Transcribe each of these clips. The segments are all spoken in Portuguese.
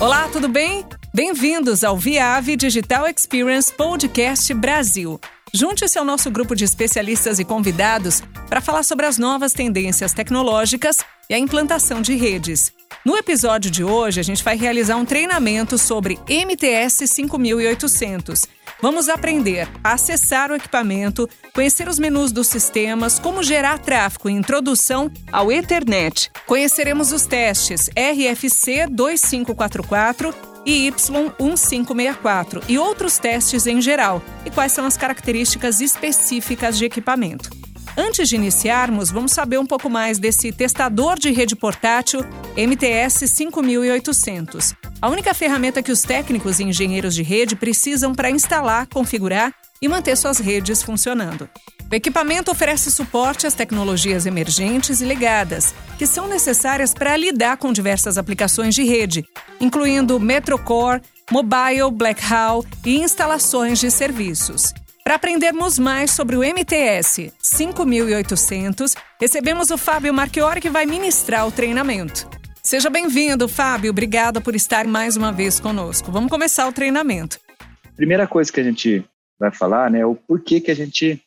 Olá, tudo bem? Bem-vindos ao Viave Digital Experience Podcast Brasil. Junte-se ao nosso grupo de especialistas e convidados para falar sobre as novas tendências tecnológicas e a implantação de redes. No episódio de hoje, a gente vai realizar um treinamento sobre MTS 5800. Vamos aprender a acessar o equipamento, conhecer os menus dos sistemas, como gerar tráfego e introdução ao Ethernet. Conheceremos os testes RFC 2544 e Y1564 e outros testes em geral e quais são as características específicas de equipamento. Antes de iniciarmos, vamos saber um pouco mais desse testador de rede portátil MTS 5800. A única ferramenta que os técnicos e engenheiros de rede precisam para instalar, configurar e manter suas redes funcionando. O equipamento oferece suporte às tecnologias emergentes e ligadas, que são necessárias para lidar com diversas aplicações de rede, incluindo Metrocore, Mobile, Blackhall e instalações de serviços. Para aprendermos mais sobre o MTS 5800, recebemos o Fábio Marchiori que vai ministrar o treinamento. Seja bem-vindo, Fábio. Obrigada por estar mais uma vez conosco. Vamos começar o treinamento. Primeira coisa que a gente vai falar, né, é o porquê que a gente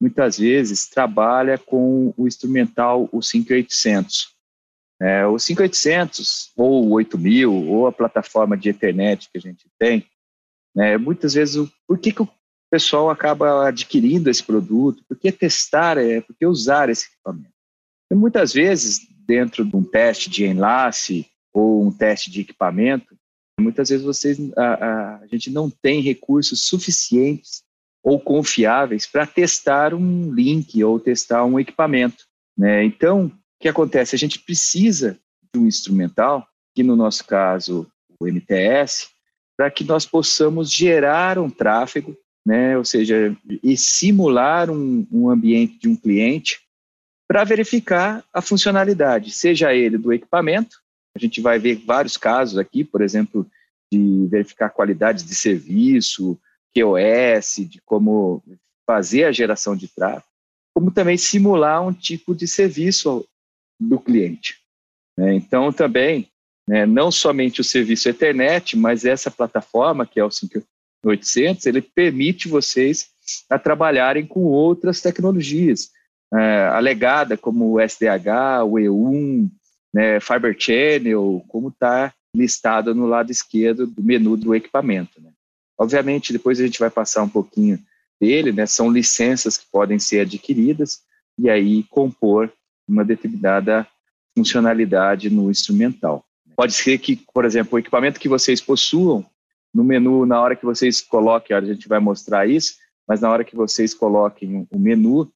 muitas vezes trabalha com o instrumental o 5800. É, o 5800 ou o 8000 ou a plataforma de Ethernet que a gente tem, né, muitas vezes o por que, que o pessoal acaba adquirindo esse produto, porque testar é, porque usar esse equipamento. E muitas vezes, dentro de um teste de enlace ou um teste de equipamento, muitas vezes vocês, a, a gente não tem recursos suficientes ou confiáveis para testar um link ou testar um equipamento. Né? Então, o que acontece? A gente precisa de um instrumental, que no nosso caso o MTS, para que nós possamos gerar um tráfego né? ou seja, e simular um, um ambiente de um cliente para verificar a funcionalidade, seja ele do equipamento, a gente vai ver vários casos aqui, por exemplo, de verificar qualidade de serviço, QoS, de como fazer a geração de tráfego, como também simular um tipo de serviço do cliente. Né? Então, também, né, não somente o serviço Ethernet, mas essa plataforma, que é o 800, ele permite vocês a trabalharem com outras tecnologias, é, alegada como o SDH, o E1, né, Fiber Channel, como está listado no lado esquerdo do menu do equipamento. Né. Obviamente, depois a gente vai passar um pouquinho dele, né, são licenças que podem ser adquiridas e aí compor uma determinada funcionalidade no instrumental. Pode ser que, por exemplo, o equipamento que vocês possuam no menu, na hora que vocês coloquem, a gente vai mostrar isso, mas na hora que vocês coloquem o menu,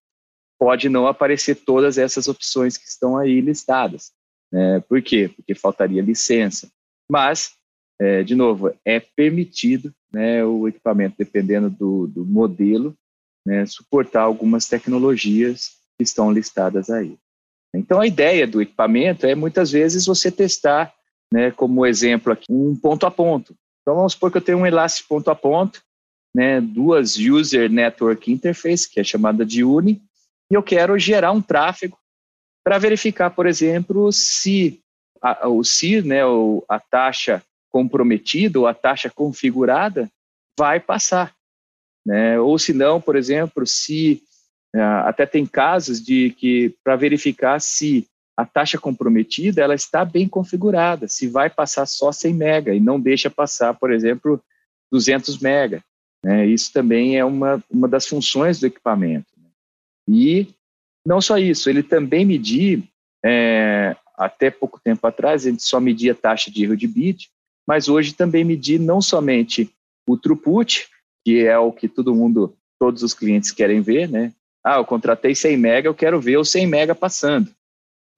pode não aparecer todas essas opções que estão aí listadas. Né? Por quê? Porque faltaria licença. Mas, é, de novo, é permitido né, o equipamento, dependendo do, do modelo, né, suportar algumas tecnologias que estão listadas aí. Então, a ideia do equipamento é muitas vezes você testar, né, como exemplo aqui, um ponto a ponto. Então vamos supor que eu tenho um Elastic ponto a ponto, né, duas User Network Interface, que é chamada de UNI, e eu quero gerar um tráfego para verificar, por exemplo, se a, o CIR, né, ou a taxa comprometida ou a taxa configurada vai passar. Né? Ou se não, por exemplo, se uh, até tem casos de que para verificar se a taxa comprometida ela está bem configurada, se vai passar só 100 mega e não deixa passar, por exemplo, 200 mega. Né? Isso também é uma, uma das funções do equipamento. Né? E não só isso, ele também medir, é, até pouco tempo atrás, a gente só media a taxa de erro de bit, mas hoje também medir não somente o throughput, que é o que todo mundo, todos os clientes querem ver, né? Ah, eu contratei 100 mega, eu quero ver o 100 mega passando.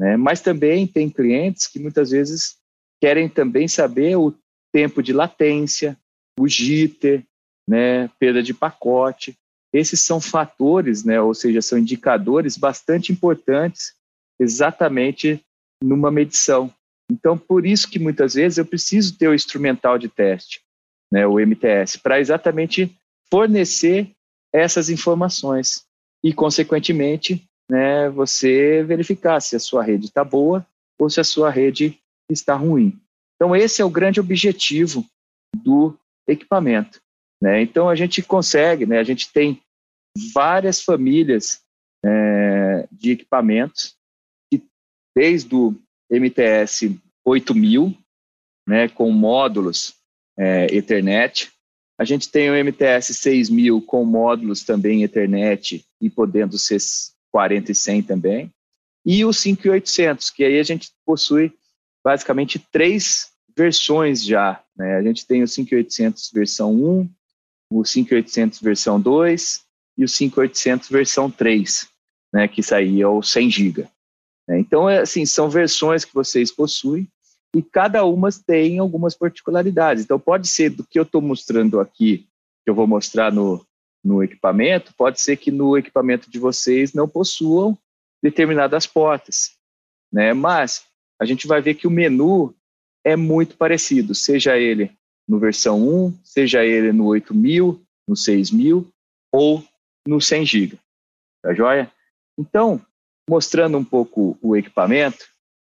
Né? Mas também tem clientes que muitas vezes querem também saber o tempo de latência, o jitter, né, perda de pacote. Esses são fatores, né, ou seja, são indicadores bastante importantes exatamente numa medição. Então, por isso que muitas vezes eu preciso ter o instrumental de teste, né, o MTS, para exatamente fornecer essas informações e, consequentemente, né, você verificar se a sua rede está boa ou se a sua rede está ruim. Então, esse é o grande objetivo do equipamento. Né? Então, a gente consegue, né? a gente tem várias famílias é, de equipamentos, que, desde o MTS 8000, né, com módulos é, Ethernet, a gente tem o MTS 6000 com módulos também Ethernet e podendo ser 40 e 100 também, e o 5800, que aí a gente possui basicamente três versões já. Né? A gente tem o 5800 versão 1, o 5800 versão 2 e o 5800 versão 3, né? que saía o 100 GB. Né? Então, é, assim, são versões que vocês possuem e cada uma tem algumas particularidades. Então, pode ser do que eu estou mostrando aqui, que eu vou mostrar no, no equipamento, pode ser que no equipamento de vocês não possuam determinadas portas, né? Mas a gente vai ver que o menu é muito parecido, seja ele no versão 1, seja ele no 8000, no 6000 ou no 100 GB. Tá joia? Então, mostrando um pouco o equipamento,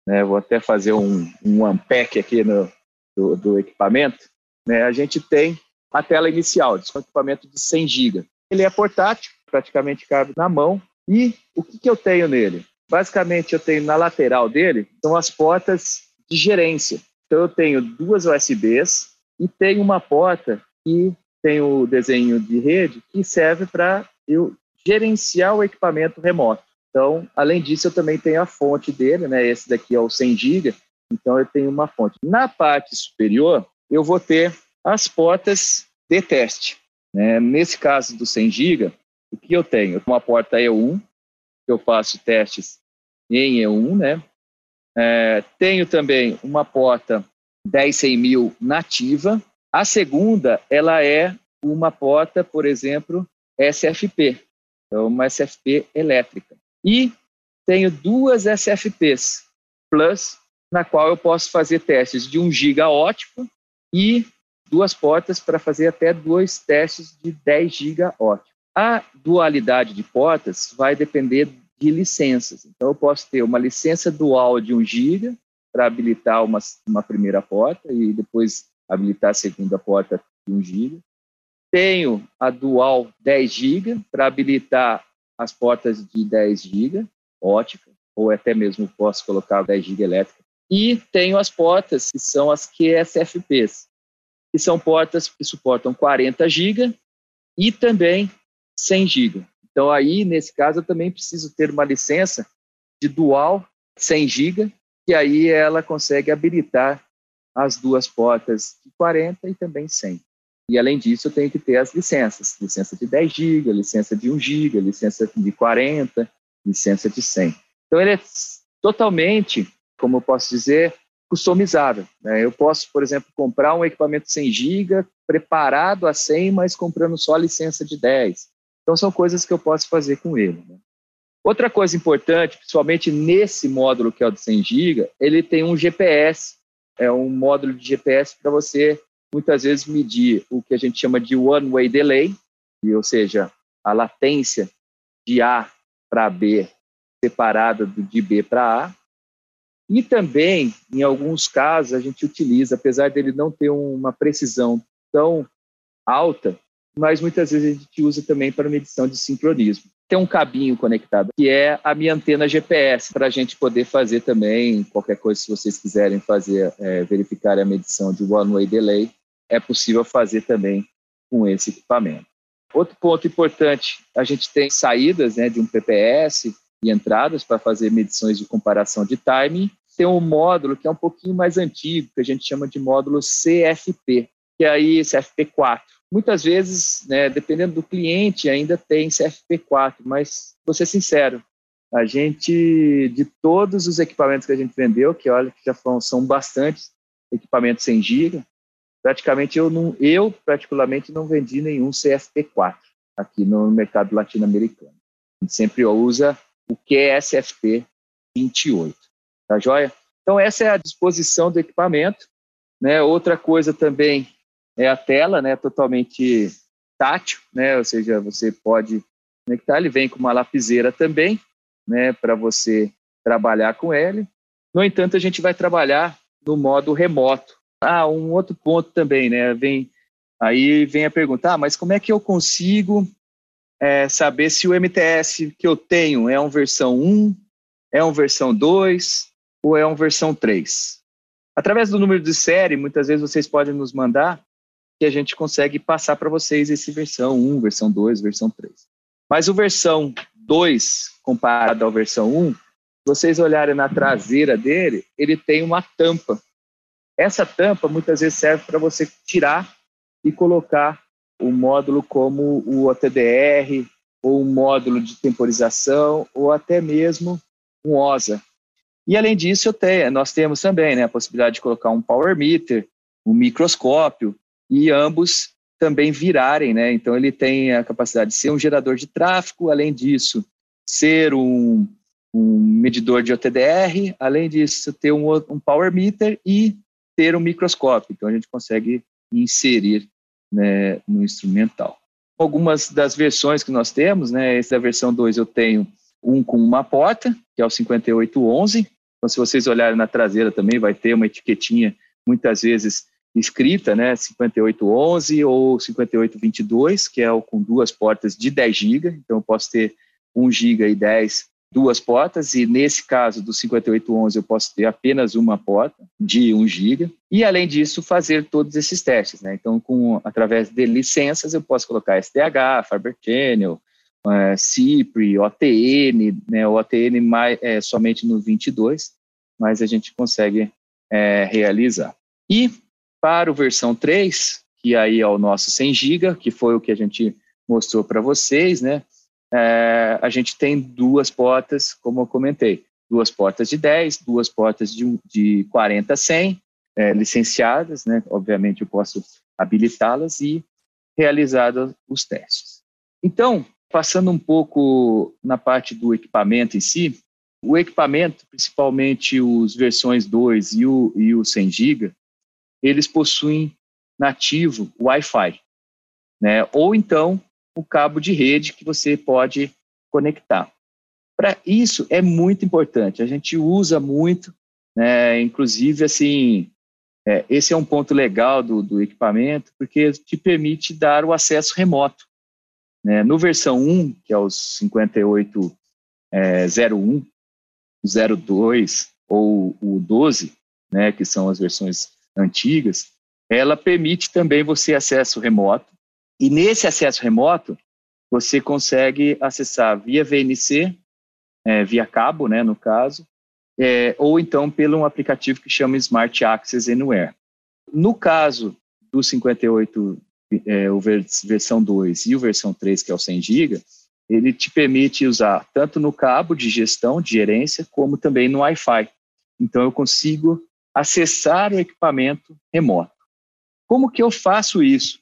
né, vou até fazer um, um unpack aqui no, do, do equipamento, né, a gente tem a tela inicial, é um equipamento de 100 GB. Ele é portátil, praticamente cabe na mão, e o que, que eu tenho nele? Basicamente, eu tenho na lateral dele, são as portas de gerência. Então, eu tenho duas USBs e tenho uma porta que tem o desenho de rede que serve para eu gerenciar o equipamento remoto. Então, além disso, eu também tenho a fonte dele, né? Esse daqui é o 100 GB, então eu tenho uma fonte. Na parte superior, eu vou ter as portas de teste. Né? Nesse caso do 100 GB, o que eu tenho? Uma porta E1, que eu faço testes em E1, né? É, tenho também uma porta 10100 nativa. A segunda, ela é uma porta, por exemplo, SFP, então uma SFP elétrica. E tenho duas SFPs Plus, na qual eu posso fazer testes de 1 GB ótico e duas portas para fazer até dois testes de 10 GB ótico. A dualidade de portas vai depender de licenças. Então, eu posso ter uma licença dual de 1 GB para habilitar uma, uma primeira porta e depois habilitar a segunda porta de 1 GB. Tenho a dual 10 GB para habilitar as portas de 10 GB ótica, ou até mesmo posso colocar 10 GB elétrica. E tenho as portas que são as QSFPs, que são portas que suportam 40 GB e também 100 GB. Então, aí, nesse caso, eu também preciso ter uma licença de dual 100 GB, que aí ela consegue habilitar as duas portas de 40 e também 100. E, além disso, eu tenho que ter as licenças. Licença de 10 GB, licença de 1 GB, licença de 40, licença de 100. Então, ele é totalmente, como eu posso dizer, customizável. Né? Eu posso, por exemplo, comprar um equipamento 100 GB, preparado a 100, mas comprando só a licença de 10. Então, são coisas que eu posso fazer com ele. Né? Outra coisa importante, principalmente nesse módulo que é o de 100 GB, ele tem um GPS, é um módulo de GPS para você, muitas vezes, medir o que a gente chama de one-way delay, ou seja, a latência de A para B separada de B para A. E também, em alguns casos, a gente utiliza, apesar dele não ter uma precisão tão alta, mas muitas vezes a gente usa também para medição de sincronismo. Tem um cabinho conectado, que é a minha antena GPS, para a gente poder fazer também qualquer coisa, se vocês quiserem fazer, é, verificar a medição de one-way delay, é possível fazer também com esse equipamento. Outro ponto importante, a gente tem saídas né, de um PPS e entradas para fazer medições de comparação de timing. Tem um módulo que é um pouquinho mais antigo, que a gente chama de módulo CFP, que é aí CFP4 Muitas vezes, né, dependendo do cliente, ainda tem CFP4, mas vou ser sincero, a gente, de todos os equipamentos que a gente vendeu, que olha que já foram, são bastantes equipamentos sem giga, praticamente eu não, eu particularmente não vendi nenhum CFP4 aqui no mercado latino-americano. A gente sempre usa o QSFP 28, tá joia? Então essa é a disposição do equipamento, né? Outra coisa também é a tela, né, totalmente tátil, né, ou seja, você pode conectar, ele vem com uma lapiseira também, né, para você trabalhar com ele. No entanto, a gente vai trabalhar no modo remoto, Ah, um outro ponto também, né? Vem, aí vem a pergunta, ah, mas como é que eu consigo é, saber se o MTS que eu tenho é uma versão 1, é uma versão 2 ou é uma versão 3? Através do número de série, muitas vezes vocês podem nos mandar que a gente consegue passar para vocês esse versão 1, versão 2, versão 3. Mas o versão 2 comparado à versão 1, vocês olharem na traseira dele, ele tem uma tampa. Essa tampa muitas vezes serve para você tirar e colocar o módulo como o OTDR, ou um módulo de temporização, ou até mesmo um OSA. E além disso, tenho, nós temos também né, a possibilidade de colocar um power meter, um microscópio, e ambos também virarem, né? Então ele tem a capacidade de ser um gerador de tráfego, além disso, ser um, um medidor de OTDR, além disso, ter um, um power meter e ter um microscópio. Então a gente consegue inserir né, no instrumental. Algumas das versões que nós temos, né, essa da versão 2 eu tenho um com uma porta, que é o 5811. Então, se vocês olharem na traseira também, vai ter uma etiquetinha, muitas vezes escrita, né, 5811 ou 5822, que é o com duas portas de 10 GB. Então, eu posso ter 1 GB e 10 duas portas, e nesse caso do 5811 eu posso ter apenas uma porta de 1 GB, e além disso fazer todos esses testes. Né? Então, com, através de licenças, eu posso colocar SDH, Fiber Channel, é, CIPRI, OTN, né? o OTN mais, é, somente no 22, mas a gente consegue é, realizar. E para o versão 3, que aí é o nosso 100 GB, que foi o que a gente mostrou para vocês, né? É, a gente tem duas portas, como eu comentei, duas portas de 10, duas portas de, de 40 a 100, é, licenciadas, né? obviamente eu posso habilitá-las e realizados os testes. Então, passando um pouco na parte do equipamento em si, o equipamento, principalmente os versões 2 e o, e o 100 GB, eles possuem nativo Wi-Fi, né? ou então o cabo de rede que você pode conectar. Para isso é muito importante. A gente usa muito, né, inclusive assim, é, esse é um ponto legal do, do, equipamento, porque te permite dar o acesso remoto. Né? No versão 1, que é o 5801, é, 02 ou o 12, né, que são as versões antigas, ela permite também você acesso remoto, e nesse acesso remoto, você consegue acessar via VNC, é, via cabo, né, no caso, é, ou então pelo um aplicativo que chama Smart Access Anywhere. No caso do 58, é, o versão 2 e o versão 3, que é o 100 GB, ele te permite usar tanto no cabo de gestão, de gerência, como também no Wi-Fi. Então, eu consigo acessar o equipamento remoto. Como que eu faço isso?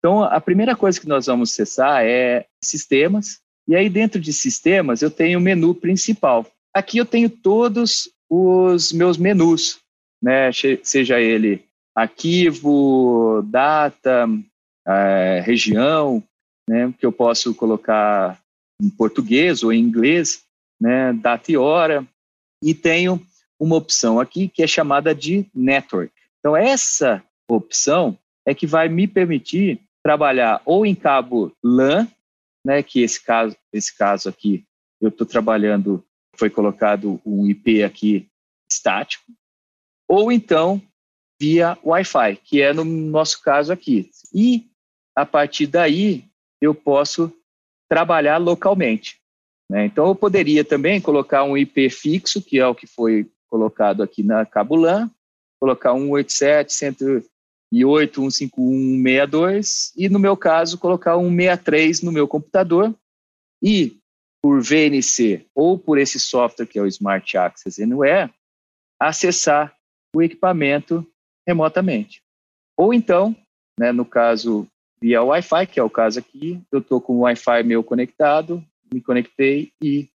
Então, a primeira coisa que nós vamos acessar é sistemas, e aí dentro de sistemas eu tenho o menu principal. Aqui eu tenho todos os meus menus, né? seja ele arquivo, data, é, região, né? que eu posso colocar em português ou em inglês, né? data e hora, e tenho uma opção aqui que é chamada de network. Então, essa opção é que vai me permitir trabalhar ou em cabo LAN, né, que esse caso, esse caso aqui, eu estou trabalhando, foi colocado um IP aqui estático, ou então via Wi-Fi, que é no nosso caso aqui. E a partir daí eu posso trabalhar localmente. Né? Então eu poderia também colocar um IP fixo, que é o que foi colocado aqui na cabo LAN, colocar um 87, e 815162 e no meu caso colocar um 63 no meu computador e por VNC ou por esse software que é o Smart Access Anywhere acessar o equipamento remotamente. Ou então, né, no caso via Wi-Fi, que é o caso aqui, eu estou com o Wi-Fi meu conectado, me conectei e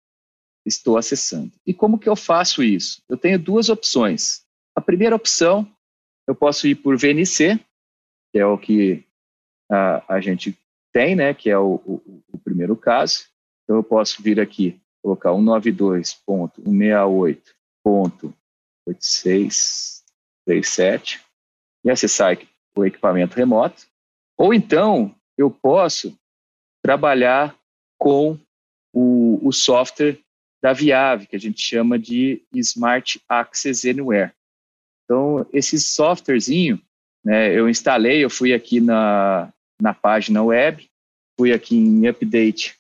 estou acessando. E como que eu faço isso? Eu tenho duas opções. A primeira opção eu posso ir por VNC, que é o que a, a gente tem, né, que é o, o, o primeiro caso. Então, eu posso vir aqui, colocar 192.168.8637 e acessar o equipamento remoto, ou então eu posso trabalhar com o, o software da Viave, que a gente chama de Smart Access Anywhere. Então, esse softwarezinho, né, eu instalei, eu fui aqui na, na página web, fui aqui em update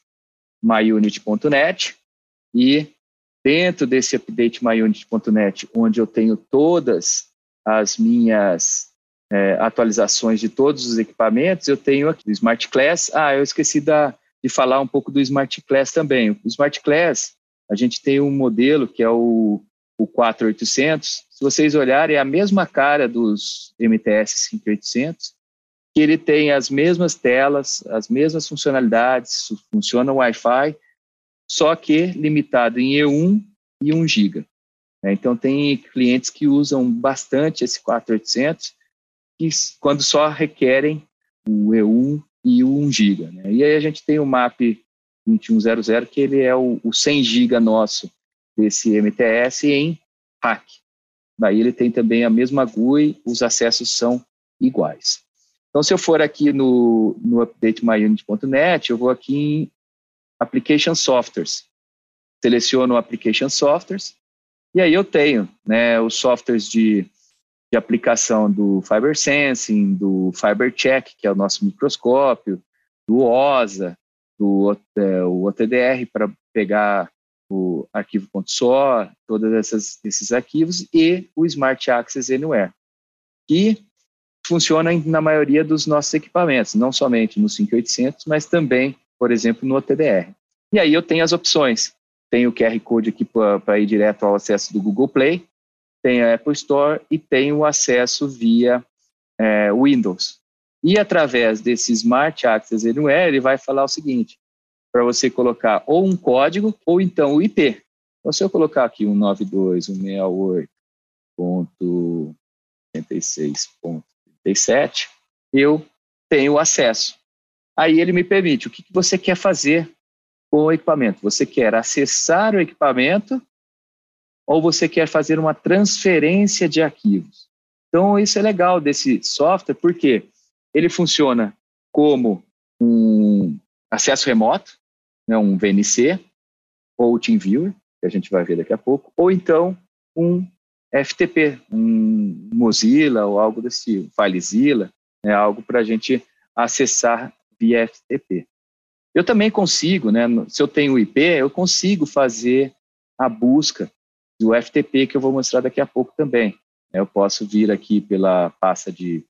myunit.net e dentro desse update myunit.net, onde eu tenho todas as minhas é, atualizações de todos os equipamentos, eu tenho aqui o Smart Class. Ah, eu esqueci da, de falar um pouco do Smart Class também. O Smart Class, a gente tem um modelo que é o, o 4800. Se vocês olharem, é a mesma cara dos MTS 5800, que ele tem as mesmas telas, as mesmas funcionalidades, funciona o Wi-Fi, só que limitado em E1 e 1 GB. É, então, tem clientes que usam bastante esse 4800, que, quando só requerem o E1 e o 1 GB. Né? E aí a gente tem o MAP 2100, que ele é o, o 100 GB nosso desse MTS em hack. Daí ele tem também a mesma GUI, os acessos são iguais. Então, se eu for aqui no, no update myunit.net, eu vou aqui em Application Softwares. Seleciono Application Softwares, e aí eu tenho né, os softwares de, de aplicação do Fiber Sensing, do Fiber Check, que é o nosso microscópio, do OSA, do é, o OTDR para pegar o arquivo.so, todos esses arquivos, e o Smart Access Anywhere, que funciona na maioria dos nossos equipamentos, não somente no 5800, mas também, por exemplo, no OTDR. E aí eu tenho as opções. Tem o QR Code aqui para ir direto ao acesso do Google Play, tem a Apple Store e tem o acesso via é, Windows. E através desse Smart Access Anywhere, ele vai falar o seguinte, para você colocar ou um código ou então o IP. Então, se eu colocar aqui um 92.168.86. 37, eu tenho acesso. Aí ele me permite, o que, que você quer fazer com o equipamento? Você quer acessar o equipamento ou você quer fazer uma transferência de arquivos? Então, isso é legal desse software, porque ele funciona como um acesso remoto, né, um VNC, ou TeamViewer, que a gente vai ver daqui a pouco, ou então um FTP, um Mozilla ou algo desse tipo, FileZilla, é né, algo para a gente acessar via FTP. Eu também consigo, né, se eu tenho IP, eu consigo fazer a busca do FTP, que eu vou mostrar daqui a pouco também. Eu posso vir aqui pela pasta de,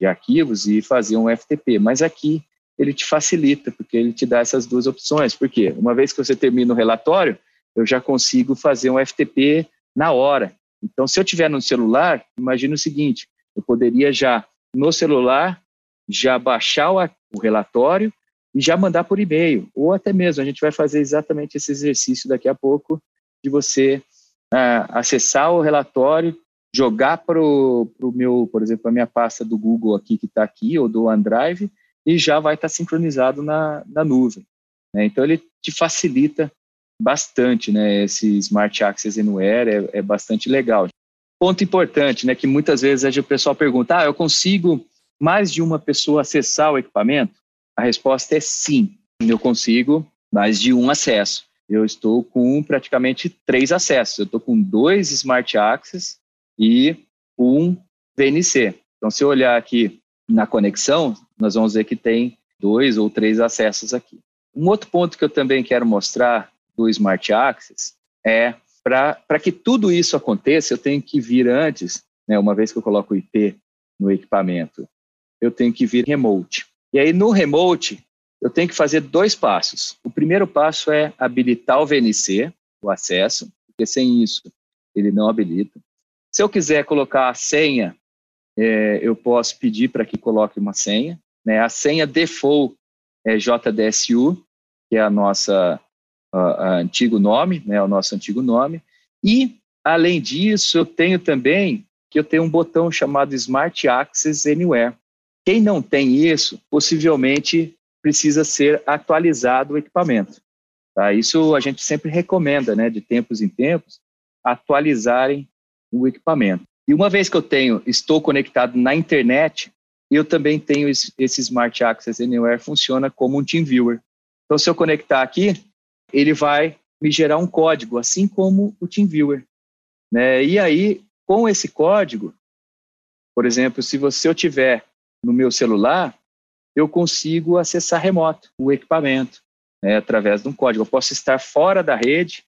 de arquivos e fazer um FTP, mas aqui ele te facilita, porque ele te dá essas duas opções. Por quê? Uma vez que você termina o relatório, eu já consigo fazer um FTP na hora. Então, se eu tiver no celular, imagine o seguinte: eu poderia já no celular já baixar o, relatório e já mandar por e-mail, ou até mesmo a gente vai fazer exatamente esse exercício daqui a pouco de você uh, acessar o relatório, jogar para o meu, por exemplo, a minha pasta do Google aqui que está aqui ou do OneDrive e já vai estar sincronizado na, na nuvem. Né? Então ele te facilita bastante, né? Esse Smart Access Anywhere é, é bastante legal. Ponto importante, né? Que muitas vezes o pessoal pergunta: ah, eu consigo mais de uma pessoa acessar o equipamento? A resposta é sim, eu consigo mais de um acesso. Eu estou com praticamente três acessos. Eu estou com dois Smart Access e um VNC. Então, se eu olhar aqui na conexão, nós vamos ver que tem dois ou três acessos aqui. Um outro ponto que eu também quero mostrar do Smart Access é para que tudo isso aconteça, eu tenho que vir antes, né, uma vez que eu coloco o IP no equipamento, eu tenho que vir remote. E aí no remote, eu tenho que fazer dois passos. O primeiro passo é habilitar o VNC, o acesso, porque sem isso ele não habilita. Se eu quiser colocar a senha, é, eu posso pedir para que coloque uma senha. Né? A senha default é JDSU, que é a nossa antigo nome, né, o nosso antigo nome. E, além disso, eu tenho também que eu tenho um botão chamado Smart Access Anywhere. Quem não tem isso, possivelmente precisa ser atualizado o equipamento. Tá? Isso a gente sempre recomenda, né, de tempos em tempos, atualizarem o equipamento. E uma vez que eu tenho, estou conectado na internet, eu também tenho esse, Smart Access Anywhere, funciona como um TeamViewer. Então, se eu conectar aqui, ele vai me gerar um código, assim como o TeamViewer. Né? E aí, com esse código, por exemplo, se você eu tiver no meu celular, eu consigo acessar remoto o equipamento né, através de um código. Eu posso estar fora da rede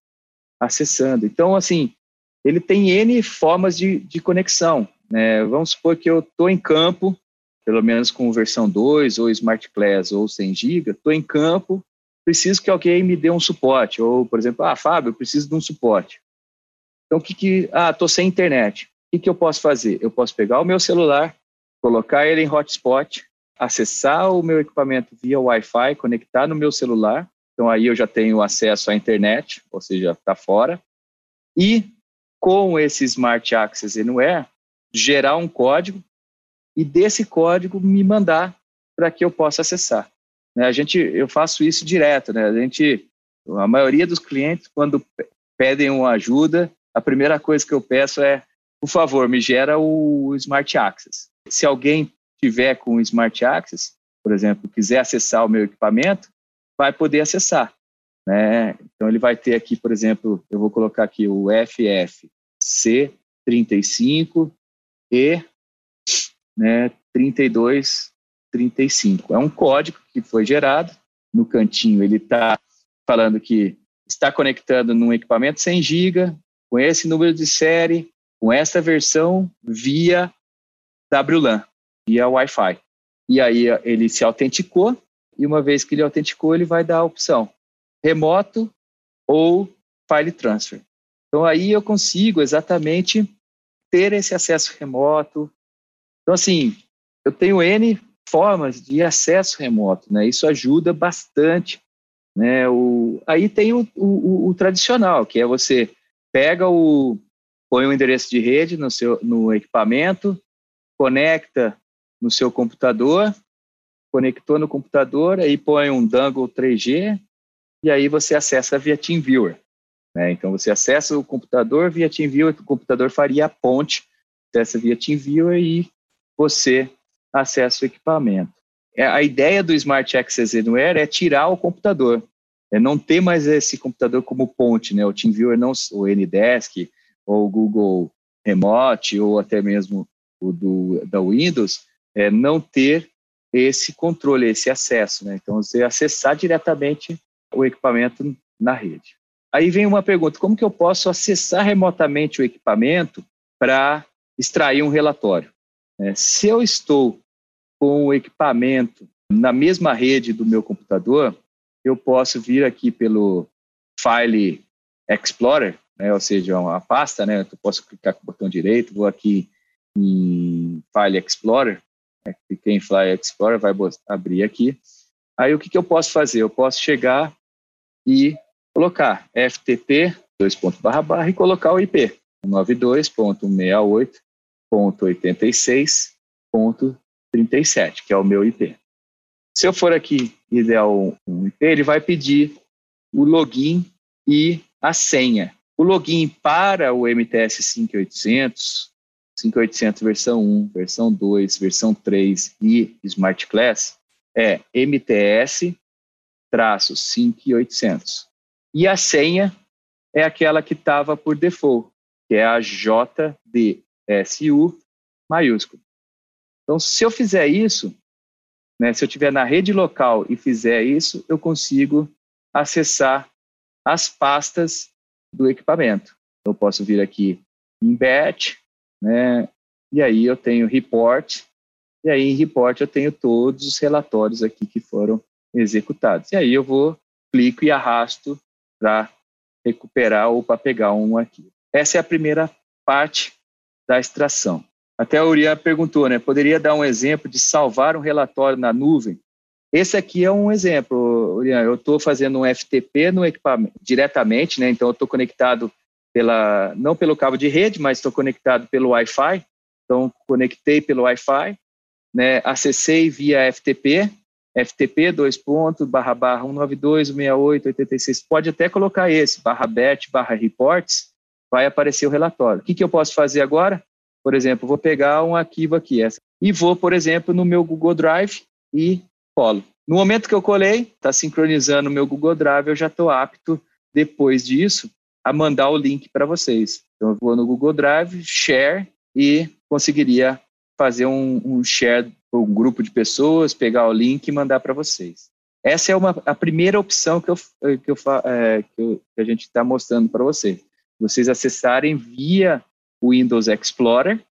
acessando. Então, assim, ele tem N formas de, de conexão. Né? Vamos supor que eu estou em campo, pelo menos com versão 2, ou Smart Class, ou 100 GB, estou em campo, preciso que alguém me dê um suporte. Ou, por exemplo, ah, Fábio, eu preciso de um suporte. Então, o que que... Ah, estou sem internet. O que, que eu posso fazer? Eu posso pegar o meu celular, colocar ele em hotspot, acessar o meu equipamento via Wi-Fi, conectar no meu celular. Então aí eu já tenho acesso à internet, ou seja, está fora. E com esse Smart Access Anywhere, gerar um código e desse código me mandar para que eu possa acessar. Né, a gente, eu faço isso direto, né? A gente, a maioria dos clientes, quando pedem uma ajuda, a primeira coisa que eu peço é por favor, me gera o Smart Access. Se alguém tiver com o Smart Access, por exemplo, quiser acessar o meu equipamento, vai poder acessar. Né? Então, ele vai ter aqui, por exemplo, eu vou colocar aqui o FFC35 e né, 3235. É um código que foi gerado. No cantinho, ele está falando que está conectando num equipamento 100 GB, com esse número de série, com essa versão via WLAN, via Wi-Fi. E aí ele se autenticou, e uma vez que ele autenticou, ele vai dar a opção remoto ou file transfer. Então aí eu consigo exatamente ter esse acesso remoto. Então assim, eu tenho N formas de acesso remoto, né? Isso ajuda bastante, né? O, aí tem o, o, o tradicional, que é você pega o, põe o um endereço de rede no seu no equipamento, conecta no seu computador, conectou no computador, aí põe um dongle 3G e aí você acessa via TeamViewer. Né? Então você acessa o computador via TeamViewer, o computador faria a ponte, acessa via TeamViewer e você acessa o equipamento. É, a ideia do Smart Access Anywhere é tirar o computador, é não ter mais esse computador como ponte, né? O TeamViewer não, o Ndesk, ou o Google Remote, ou até mesmo o do, da Windows, é não ter esse controle, esse acesso. Né? Então, você acessar diretamente o equipamento na rede. Aí vem uma pergunta: como que eu posso acessar remotamente o equipamento para extrair um relatório? É, se eu estou com o equipamento na mesma rede do meu computador, eu posso vir aqui pelo File Explorer né, ou seja, uma pasta, né, eu posso clicar com o botão direito, vou aqui em File Explorer, né, cliquei em File Explorer, vai abrir aqui. Aí o que, que eu posso fazer? Eu posso chegar e colocar FTP, dois pontos barra barra, e colocar o IP, 92.68.86.37, que é o meu IP. Se eu for aqui e der um IP, ele vai pedir o login e a senha. O login para o MTS 5800, 5800 versão 1, versão 2, versão 3 e Smart Class é MTS 5800. E a senha é aquela que estava por default, que é a JDSU maiúsculo. Então, se eu fizer isso, né, se eu estiver na rede local e fizer isso, eu consigo acessar as pastas do equipamento. Eu posso vir aqui em batch, né? E aí eu tenho report, e aí em report eu tenho todos os relatórios aqui que foram executados. E aí eu vou, clico e arrasto para recuperar ou para pegar um aqui. Essa é a primeira parte da extração. Até a Uriah perguntou, né? Poderia dar um exemplo de salvar um relatório na nuvem? Esse aqui é um exemplo, Urian. Eu estou fazendo um FTP no equipamento diretamente, né? Então eu estou conectado pela não pelo cabo de rede, mas estou conectado pelo Wi-Fi. Então conectei pelo Wi-Fi, né? Acessei via FTP, FTP dois barra barra 192 68 86. Pode até colocar esse barra bet barra reports, vai aparecer o relatório. O que, que eu posso fazer agora? por exemplo, vou pegar um arquivo aqui essa, e vou, por exemplo, no meu Google Drive e colo. No momento que eu colei, está sincronizando o meu Google Drive, eu já estou apto, depois disso, a mandar o link para vocês. Então, eu vou no Google Drive, share, e conseguiria fazer um, um share para um grupo de pessoas, pegar o link e mandar para vocês. Essa é uma, a primeira opção que, eu, que, eu, é, que, eu, que a gente está mostrando para vocês. Vocês acessarem via o Windows Explorer,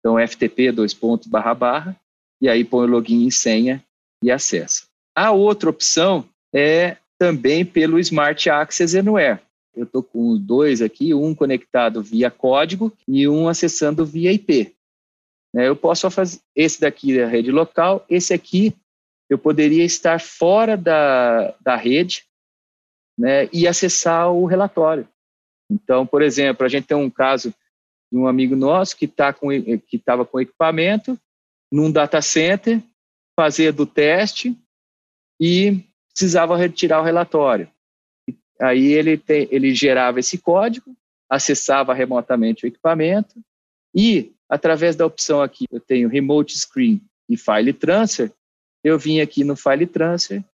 então FTP dois pontos barra barra, e aí põe o login e senha e acessa. A outra opção é também pelo Smart Access Anywhere. Eu estou com dois aqui, um conectado via código e um acessando via IP. Né, eu posso fazer esse daqui é a rede local, esse aqui eu poderia estar fora da, da rede né, e acessar o relatório. Então, por exemplo, a gente tem um caso de um amigo nosso que tá com estava com equipamento num data center, fazia do teste e precisava retirar o relatório. Aí ele, tem, ele gerava esse código, acessava remotamente o equipamento e, através da opção aqui, eu tenho Remote Screen e File Transfer, eu vim aqui no File Transfer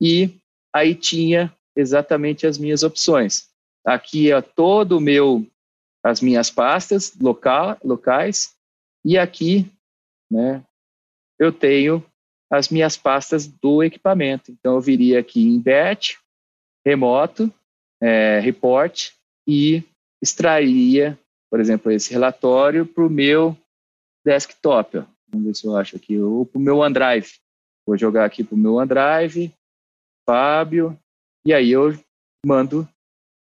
e aí tinha exatamente as minhas opções. Aqui é todo o meu as minhas pastas local, locais e aqui, né, eu tenho as minhas pastas do equipamento. Então eu viria aqui em batch, remoto, é, report e extrairia, por exemplo, esse relatório para o meu desktop. Ó. Vamos ver se eu acho aqui, ou para o meu OneDrive. Vou jogar aqui para o meu OneDrive, Fábio, e aí eu mando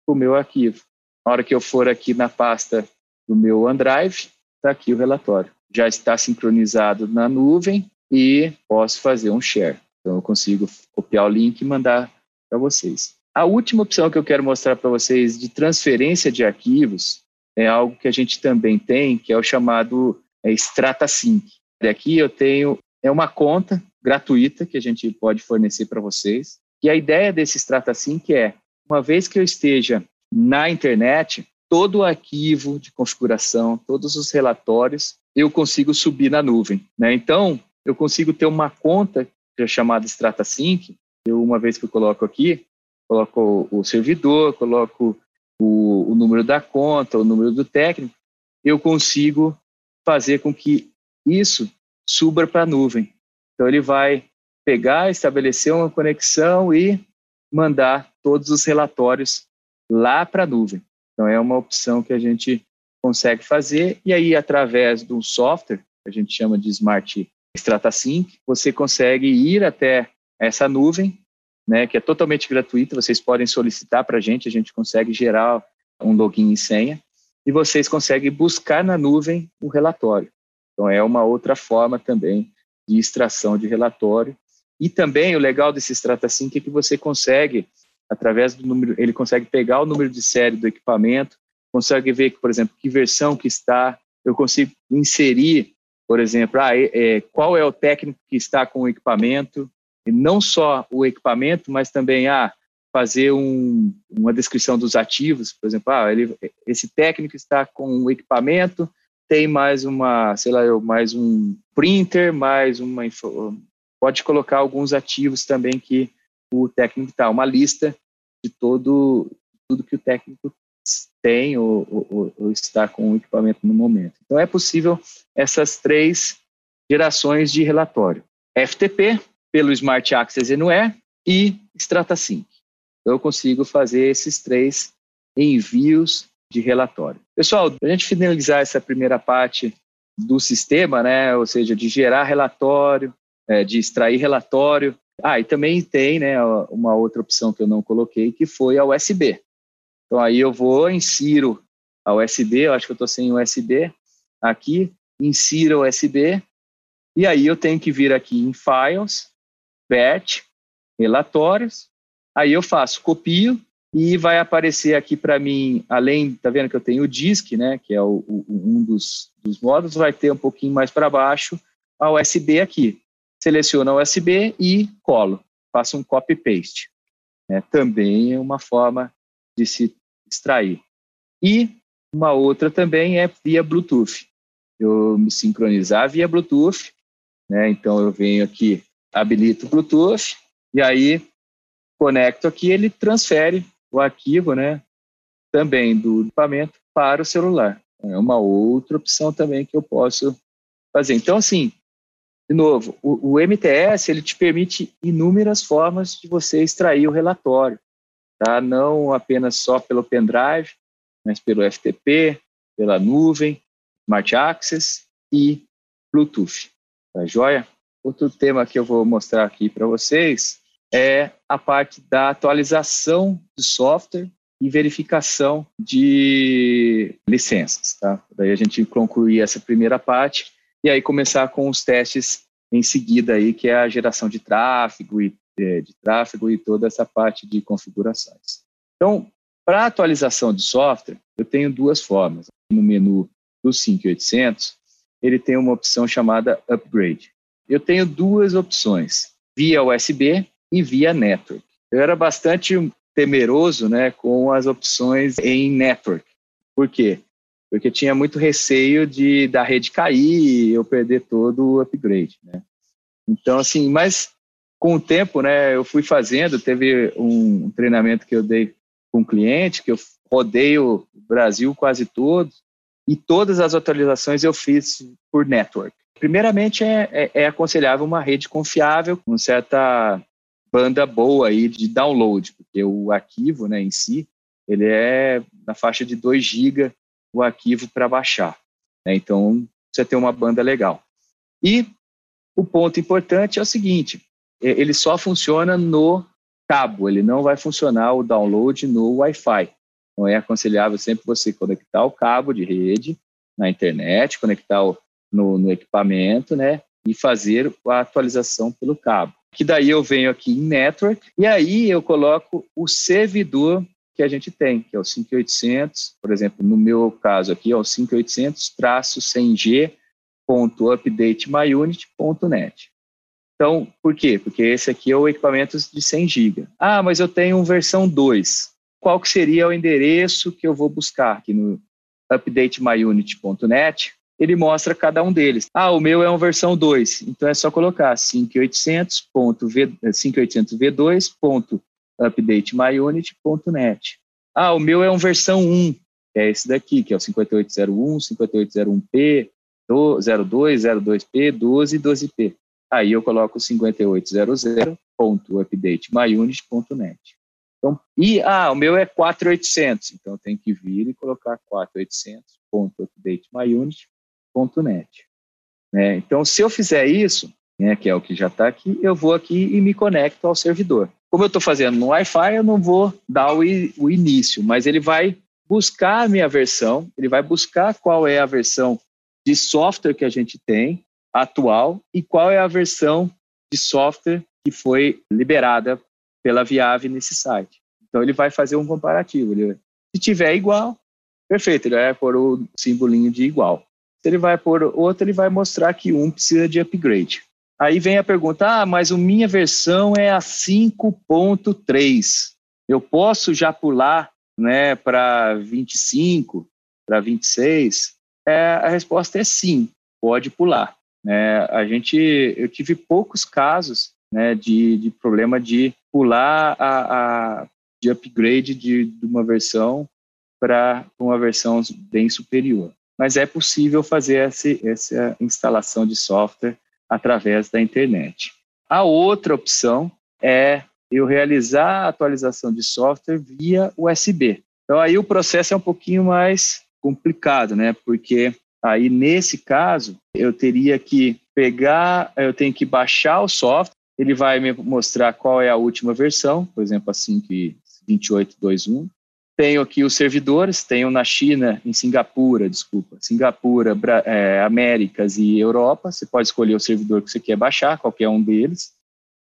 para o meu arquivo. Na hora que eu for aqui na pasta do meu OneDrive, está aqui o relatório. Já está sincronizado na nuvem e posso fazer um share. Então eu consigo copiar o link e mandar para vocês. A última opção que eu quero mostrar para vocês de transferência de arquivos é algo que a gente também tem, que é o chamado é, Strata Sync. Aqui eu tenho é uma conta gratuita que a gente pode fornecer para vocês. E a ideia desse Strata Sync é, uma vez que eu esteja na internet, todo o arquivo de configuração, todos os relatórios, eu consigo subir na nuvem. Né? Então, eu consigo ter uma conta é chamada Strata Sync, eu, uma vez que eu coloco aqui, coloco o servidor, coloco o, o número da conta, o número do técnico, eu consigo fazer com que isso suba para a nuvem. Então, ele vai pegar, estabelecer uma conexão e mandar todos os relatórios lá para a nuvem. Então, é uma opção que a gente consegue fazer, e aí, através de um software, que a gente chama de Smart Strata Sync, você consegue ir até essa nuvem, né, que é totalmente gratuita, vocês podem solicitar para a gente, a gente consegue gerar um login e senha, e vocês conseguem buscar na nuvem o relatório. Então, é uma outra forma também de extração de relatório. E também o legal desse Strata Sync é que você consegue, através do número, ele consegue pegar o número de série do equipamento, consegue ver, por exemplo, que versão que está, eu consigo inserir, por exemplo, ah, é, é, qual é o técnico que está com o equipamento, e não só o equipamento, mas também ah, fazer um, uma descrição dos ativos, por exemplo, ah, ele, esse técnico está com o equipamento, tem mais uma, sei lá, mais um printer, mais uma pode colocar alguns ativos também que o técnico está, uma lista de todo tudo que o técnico tem ou, ou, ou, está com o equipamento no momento. Então é possível essas três gerações de relatório: FTP pelo Smart Access Anywhere e StrataSync. Então eu consigo fazer esses três envios de relatório. Pessoal, para a gente finalizar essa primeira parte do sistema, né, ou seja, de gerar relatório, é, de extrair relatório. Ah, e também tem né, uma outra opção que eu não coloquei, que foi a USB. Então aí eu vou, insiro a USB, eu acho que eu estou sem USB aqui, insiro a USB, e aí eu tenho que vir aqui em Files, Batch, Relatórios, aí eu faço, copio, e vai aparecer aqui para mim, além, tá vendo que eu tenho o disk, né, que é o, o, um dos, dos módulos, vai ter um pouquinho mais para baixo a USB aqui. Seleciono a USB e colo, faço um copy-paste. É, também é uma forma de se extrair. E uma outra também é via Bluetooth. eu me sincronizar via Bluetooth, né? Então eu venho aqui, habilito o Bluetooth e aí conecto aqui, ele transfere o arquivo, né? Também do equipamento para o celular. É uma outra opção também que eu posso fazer. Então, assim, de novo, o, o, MTS ele te permite inúmeras formas de você extrair o relatório, tá? Não apenas só pelo pendrive, mas pelo FTP, pela nuvem, Smart Access e Bluetooth. Tá joia? Outro tema que eu vou mostrar aqui para vocês é a parte da atualização de software e verificação de licenças, tá? Daí a gente concluir essa primeira parte e aí começar com os testes em seguida aí, que é a geração de tráfego e é, de tráfego e toda essa parte de configurações. Então, para atualização de software, eu tenho duas formas. No menu do 5800, ele tem uma opção chamada Upgrade. Eu tenho duas opções, via USB e via Network. Eu era bastante temeroso né, com as opções em Network. Por quê? porque tinha muito receio de da rede cair e eu perder todo o upgrade, né? Então, assim, mas com o tempo, né, eu fui fazendo, teve um treinamento que eu dei com um cliente, que eu rodei o Brasil quase todo, e todas as atualizações eu fiz por network. Primeiramente, é, é, é aconselhável uma rede confiável, com certa banda boa aí de download, porque o arquivo, né, em si, ele é na faixa de 2 GB o arquivo para baixar. Né? Então, você tem uma banda legal. E o ponto importante é o seguinte: ele só funciona no cabo, ele não vai funcionar o download no Wi-Fi. Então, é aconselhável sempre você conectar o cabo de rede na internet, conectar o, no, no equipamento, né? E fazer a atualização pelo cabo. Que daí eu venho aqui em Network e aí eu coloco o servidor que a gente tem, que é o 5800, por exemplo, no meu caso aqui é o 5800-100g.updatemyunit.net. Então, por quê? Porque esse aqui é o equipamento de 100 GB. Ah, mas eu tenho versão 2. Qual que seria o endereço que eu vou buscar aqui no updatemyunit.net? Ele mostra cada um deles. Ah, o meu é uma versão 2, então é só colocar 5800.v2 updatemyunit.net. Ah, o meu é uma versão 1, que é esse daqui, que é o 5801, 5801P, 02, 02P, 12 e 12P. Aí eu coloco 5800.updatemyunit.net. Então, e, ah, o meu é 4800, então tem que vir e colocar 4800.updatemyunit.net. Né? Então, se eu fizer isso, né, que é o que já está aqui, eu vou aqui e me conecto ao servidor. Como eu estou fazendo no Wi-Fi, eu não vou dar o, o início, mas ele vai buscar a minha versão, ele vai buscar qual é a versão de software que a gente tem atual e qual é a versão de software que foi liberada pela Viave nesse site. Então ele vai fazer um comparativo. Ele, se tiver igual, perfeito, ele vai pôr o simbolinho de igual. Se ele vai pôr outro, ele vai mostrar que um precisa de upgrade. Aí vem a pergunta: ah, mas a minha versão é a 5.3. Eu posso já pular né, para 25, para 26? É, a resposta é sim, pode pular. É, a gente, eu tive poucos casos né, de, de problema de pular a, a de upgrade de, de uma versão para uma versão bem superior. Mas é possível fazer essa, essa instalação de software através da internet. A outra opção é eu realizar a atualização de software via USB. Então aí o processo é um pouquinho mais complicado, né? Porque aí nesse caso eu teria que pegar, eu tenho que baixar o software, ele vai me mostrar qual é a última versão, por exemplo, a 5.2821, tenho aqui os servidores, tenho na China, em Singapura, desculpa, Singapura, é, Américas e Europa. Você pode escolher o servidor que você quer baixar, qualquer um deles.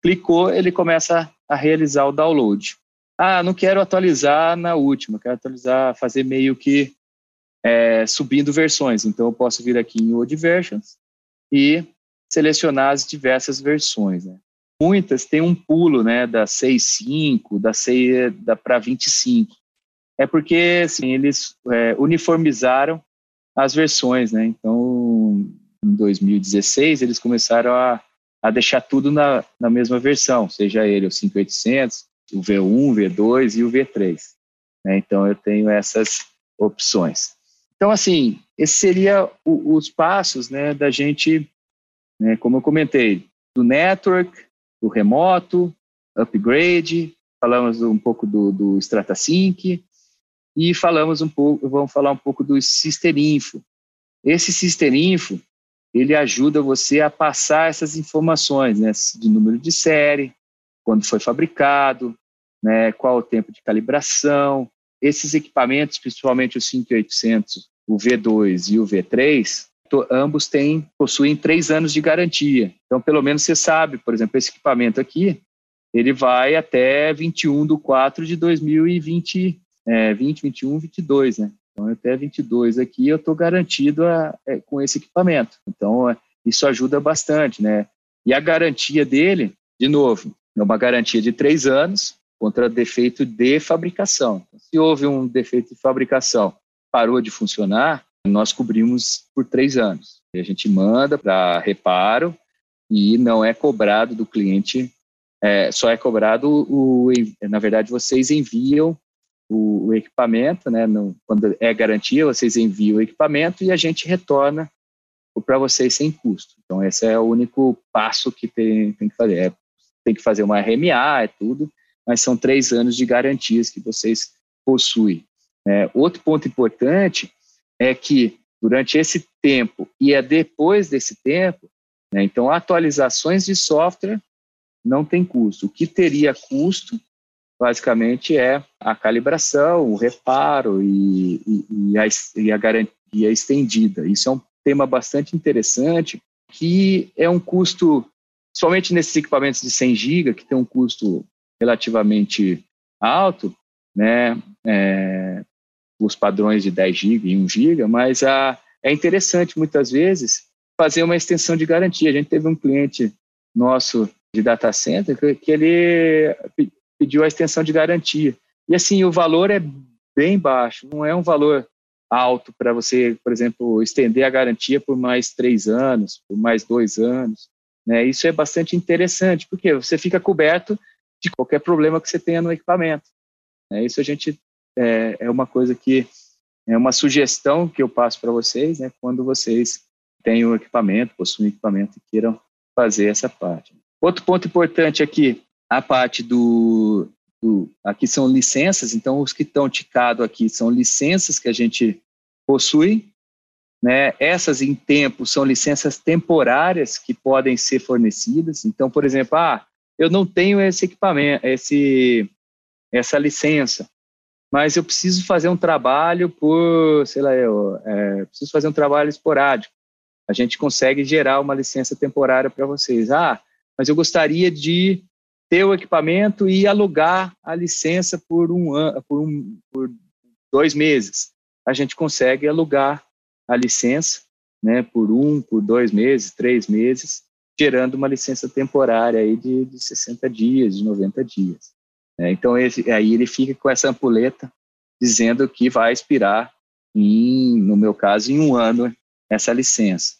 Clicou, ele começa a realizar o download. Ah, não quero atualizar na última, quero atualizar, fazer meio que é, subindo versões. Então, eu posso vir aqui em Old Versions e selecionar as diversas versões. Né? Muitas têm um pulo né, da 6.5, da 6 para 25 é porque assim, eles é, uniformizaram as versões, né? Então, em 2016, eles começaram a, a deixar tudo na, na mesma versão, seja ele o 5800, o V1, o V2 e o V3. Né? Então, eu tenho essas opções. Então, assim, esse seria o, os passos né, da gente, né, como eu comentei, do network, do remoto, upgrade, falamos um pouco do, do Strata Sync e falamos um pouco, vamos falar um pouco do Sister Info. Esse Sister Info, ele ajuda você a passar essas informações, né, de número de série, quando foi fabricado, né, qual o tempo de calibração. Esses equipamentos, principalmente o 5800, o V2 e o V3, ambos têm, possuem três anos de garantia. Então, pelo menos você sabe, por exemplo, esse equipamento aqui, ele vai até 21 de 4 de 2020, é, 20, 21, 22, né? Então, até 22 aqui eu estou garantido a, é, com esse equipamento. Então, é, isso ajuda bastante, né? E a garantia dele, de novo, é uma garantia de três anos contra defeito de fabricação. Se houve um defeito de fabricação, parou de funcionar, nós cobrimos por três anos. E a gente manda para reparo e não é cobrado do cliente, é, só é cobrado o, na verdade, vocês enviam o, o equipamento, né? Quando é garantia, vocês enviam o equipamento e a gente retorna para vocês sem custo. Então, esse é o único passo que tem, tem que fazer. É, tem que fazer uma RMA, é tudo, mas são três anos de garantias que vocês possuem. É, outro ponto importante é que durante esse tempo e é depois desse tempo, né, então atualizações de software não tem custo. O que teria custo, basicamente, é a calibração, o reparo e, e, e, a, e a garantia estendida. Isso é um tema bastante interessante, que é um custo, somente nesses equipamentos de 100 GB, que tem um custo relativamente alto, né, é, os padrões de 10 GB e 1 GB, mas a, é interessante muitas vezes fazer uma extensão de garantia. A gente teve um cliente nosso de data center que, que ele pediu a extensão de garantia. E assim, o valor é bem baixo, não é um valor alto para você, por exemplo, estender a garantia por mais três anos, por mais dois anos. Né? Isso é bastante interessante, porque você fica coberto de qualquer problema que você tenha no equipamento. É, isso a gente é, é uma coisa que é uma sugestão que eu passo para vocês, né, quando vocês têm o equipamento, possuem equipamento e queiram fazer essa parte. Outro ponto importante aqui, a parte do, do aqui são licenças, então os que estão ticados aqui são licenças que a gente possui, né? Essas em tempo são licenças temporárias que podem ser fornecidas. Então, por exemplo, ah, eu não tenho esse equipamento, esse essa licença mas eu preciso fazer um trabalho por, sei lá, eu é, preciso fazer um trabalho esporádico. A gente consegue gerar uma licença temporária para vocês. Ah, mas eu gostaria de ter o equipamento e alugar a licença por um ano, por, um, por dois meses. A gente consegue alugar a licença, né, por um, por dois meses, três meses, gerando uma licença temporária aí de, de 60 dias, de 90 dias. É, então, esse, aí ele fica com essa ampuleta dizendo que vai expirar, em, no meu caso, em um ano, essa licença.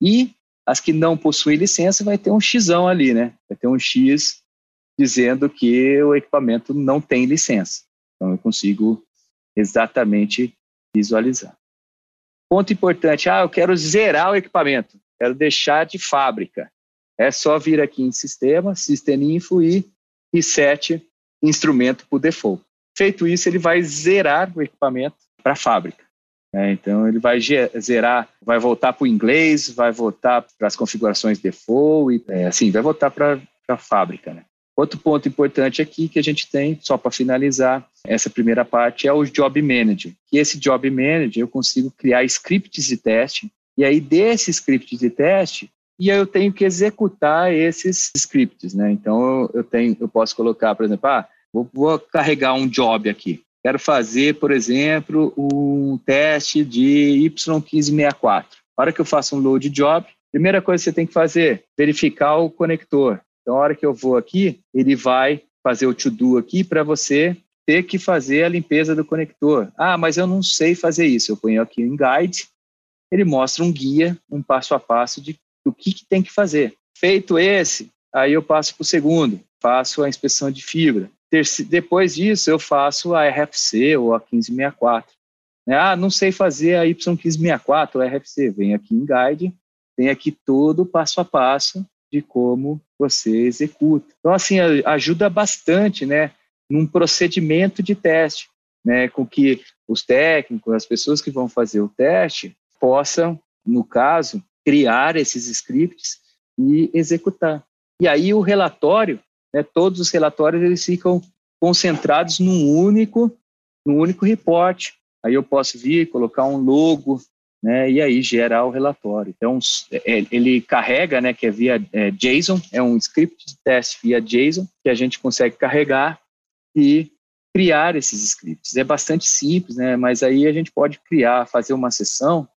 E as que não possuem licença vai ter um X ali, né? Vai ter um X dizendo que o equipamento não tem licença. Então, eu consigo exatamente visualizar. Ponto importante, ah, eu quero zerar o equipamento, quero deixar de fábrica. É só vir aqui em Sistema, System Info e Reset instrumento por default. Feito isso, ele vai zerar o equipamento para a fábrica. É, então, ele vai zerar, vai voltar para o inglês, vai voltar para as configurações default, e, é, assim, vai voltar para a fábrica. Né? Outro ponto importante aqui que a gente tem, só para finalizar essa primeira parte, é o Job Manager. E esse Job Manager eu consigo criar scripts de teste, e aí desse script de teste, e aí eu tenho que executar esses scripts, né? Então eu tenho, eu posso colocar, por exemplo, ah, vou, vou carregar um job aqui. Quero fazer, por exemplo, um teste de Y1564. Na hora que eu faço um load job, primeira coisa que você tem que fazer, verificar o conector. Então, a hora que eu vou aqui, ele vai fazer o to-do aqui para você ter que fazer a limpeza do conector. Ah, mas eu não sei fazer isso. Eu ponho aqui em guide ele mostra um guia, um passo a passo de do que, que tem que fazer. Feito esse, aí eu passo para o segundo, faço a inspeção de fibra. Depois disso, eu faço a RFC ou a 1564. Ah, não sei fazer a Y1564 ou RFC. Vem aqui em Guide, tem aqui todo o passo a passo de como você executa. Então, assim, ajuda bastante, né, num procedimento de teste, né, com que os técnicos, as pessoas que vão fazer o teste, possam, no caso, criar esses scripts e executar. E aí o relatório, né, todos os relatórios eles ficam concentrados num único, num único report. Aí eu posso vir colocar um logo, né, e aí gerar o relatório. Então é, ele carrega, né, que é via é, JSON, é um script de teste via JSON que a gente consegue carregar e criar esses scripts. É bastante simples, né, mas aí a gente pode criar, fazer uma sessão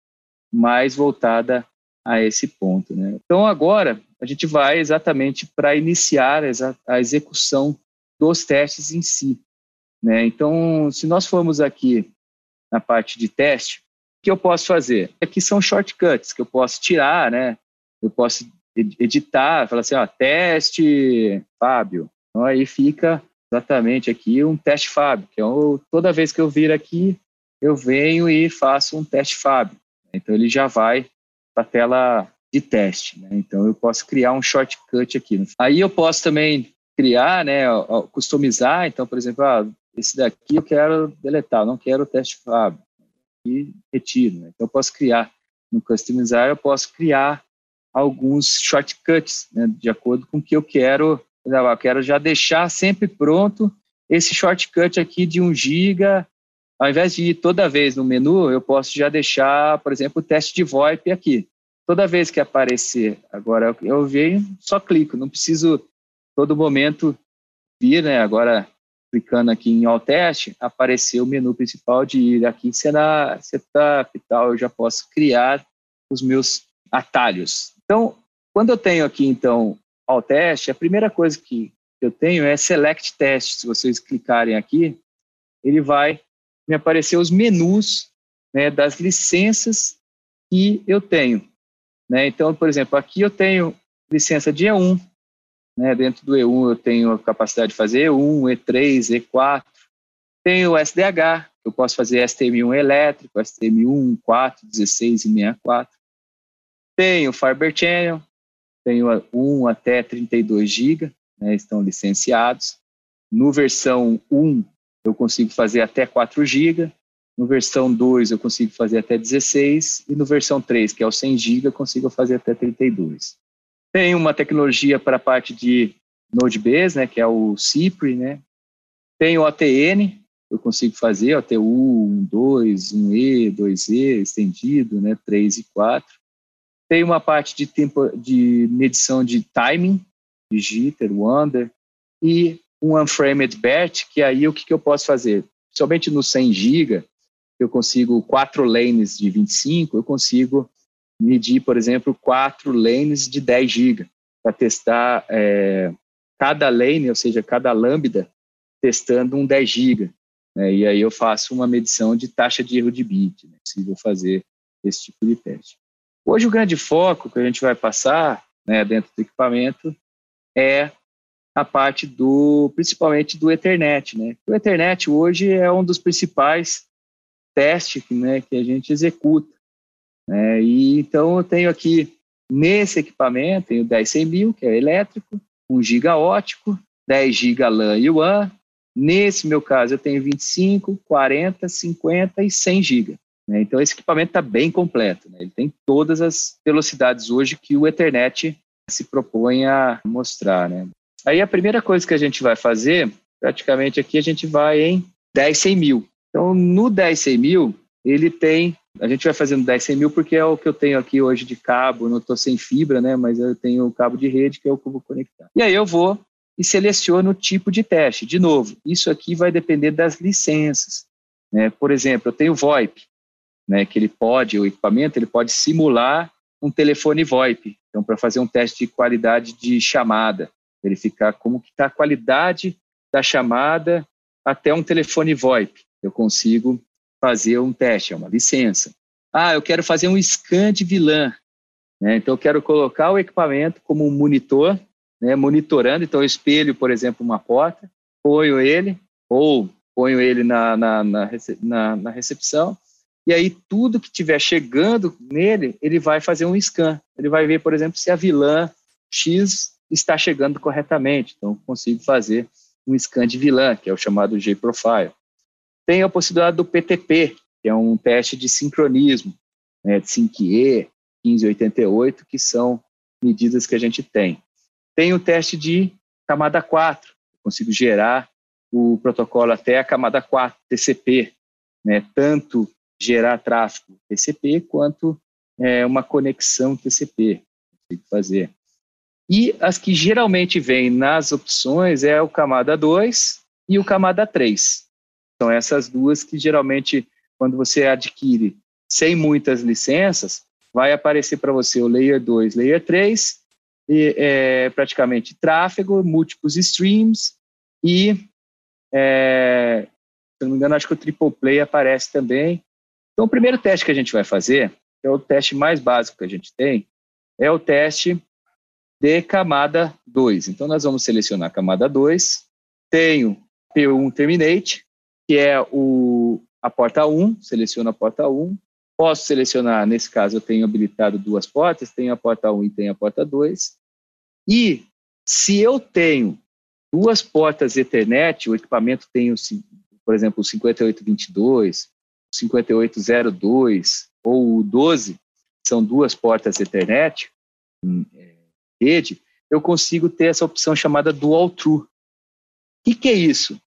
mais voltada a esse ponto. Né? Então, agora, a gente vai exatamente para iniciar a execução dos testes em si. Né? Então, se nós formos aqui na parte de teste, que eu posso fazer? Aqui são shortcuts que eu posso tirar, né? Eu posso editar, falar assim, ó, teste Fábio. Então, aí fica exatamente aqui um teste Fábio, que é toda vez que eu vir aqui, eu venho e faço um teste Fábio. Então, ele já vai para a tela de teste. Né? Então, eu posso criar um shortcut aqui. Aí eu posso também criar, né, customizar. Então, por exemplo, ah, esse daqui eu quero deletar, não quero o teste Fab. E retiro. Né? Então, eu posso criar no customizar, eu posso criar alguns shortcuts, né, de acordo com o que eu quero. Eu quero já deixar sempre pronto esse shortcut aqui de 1 GB ao invés de ir toda vez no menu, eu posso já deixar, por exemplo, o teste de VoIP aqui. Toda vez que aparecer, agora eu venho, só clico, não preciso todo momento vir, né? Agora clicando aqui em All Test, aparecer o menu principal de ir aqui será setup e tal, eu já posso criar os meus atalhos. Então, quando eu tenho aqui então All Test, a primeira coisa que eu tenho é Select Test. Se vocês clicarem aqui, ele vai me aparecer os menus né, das licenças que eu tenho. Né? Então, por exemplo, aqui eu tenho licença de E1, né? dentro do E1 eu tenho a capacidade de fazer E1, E3, E4, tenho o SDH, eu posso fazer STM1 elétrico, STM1, 4, 16 e 64. Tenho Fiber Channel, tenho 1 até 32 GB, né, estão licenciados. No versão 1, eu consigo fazer até 4 GB, no versão 2 eu consigo fazer até 16 e no versão 3, que é o 100 GB, eu consigo fazer até 32. Tem uma tecnologia para a parte de Node.js, né, que é o Cipri, né? Tem o ATN, eu consigo fazer ATU 1, 2, 1E, 2E, estendido, né, 3 e 4. Tem uma parte de tempo de medição de timing, de jitter, wander, e um unframed batch, que aí o que, que eu posso fazer? Somente no 100 GB, eu consigo quatro lanes de 25, eu consigo medir, por exemplo, quatro lanes de 10 GB, para testar é, cada lane, ou seja, cada lambda, testando um 10 GB. Né? E aí eu faço uma medição de taxa de erro de bit, né? possível fazer esse tipo de teste. Hoje o grande foco que a gente vai passar né, dentro do equipamento é a parte do, principalmente do Ethernet, né? O Ethernet hoje é um dos principais testes, né, que a gente executa, né? E então eu tenho aqui nesse equipamento tenho 10 mil que é elétrico, 1 giga ótico, 10 giga LAN e WAN. Nesse meu caso eu tenho 25, 40, 50 e 100 giga. Né? Então esse equipamento está bem completo. Né? Ele tem todas as velocidades hoje que o Ethernet se propõe a mostrar. Né? Aí a primeira coisa que a gente vai fazer, praticamente aqui, a gente vai em 10 100 mil. Então, no 10 100 mil, ele tem. A gente vai fazendo 10 100 mil porque é o que eu tenho aqui hoje de cabo. Não estou sem fibra, né? Mas eu tenho o cabo de rede que é o que eu vou conectar. E aí eu vou e seleciono o tipo de teste. De novo, isso aqui vai depender das licenças. Né? Por exemplo, eu tenho VoIP, né? Que ele pode, o equipamento, ele pode simular um telefone VoIP. Então, para fazer um teste de qualidade de chamada verificar como está a qualidade da chamada até um telefone VoIP. Eu consigo fazer um teste, é uma licença. Ah, eu quero fazer um scan de vilã. Né? Então, eu quero colocar o equipamento como um monitor, né? monitorando. Então, eu espelho, por exemplo, uma porta, ponho ele, ou ponho ele na, na, na, na, na recepção, e aí tudo que estiver chegando nele, ele vai fazer um scan. Ele vai ver, por exemplo, se a vilã X está chegando corretamente. Então, consigo fazer um scan de vilã, que é o chamado J-Profile. Tem a possibilidade do PTP, que é um teste de sincronismo, né, de 5E, 1588, que são medidas que a gente tem. Tem o teste de camada 4, consigo gerar o protocolo até a camada 4, TCP, né, tanto gerar tráfego TCP quanto é, uma conexão TCP, consigo fazer. E as que geralmente vêm nas opções é o camada 2 e o camada 3. São essas duas que geralmente, quando você adquire sem muitas licenças, vai aparecer para você o Layer 2, Layer 3, e, é, praticamente tráfego, múltiplos streams e, é, se não me engano, acho que o Triple Play aparece também. Então, o primeiro teste que a gente vai fazer, que é o teste mais básico que a gente tem, é o teste de camada 2. Então, nós vamos selecionar a camada 2. Tenho P1 Terminate, que é o, a porta 1, seleciono a porta 1. Posso selecionar, nesse caso, eu tenho habilitado duas portas, tenho a porta 1 e tenho a porta 2. E se eu tenho duas portas Ethernet, o equipamento tem, por exemplo, o 5822, o 5802 ou o 12, são duas portas Ethernet, hum, é, rede, eu consigo ter essa opção chamada Dual True. O que, que é isso?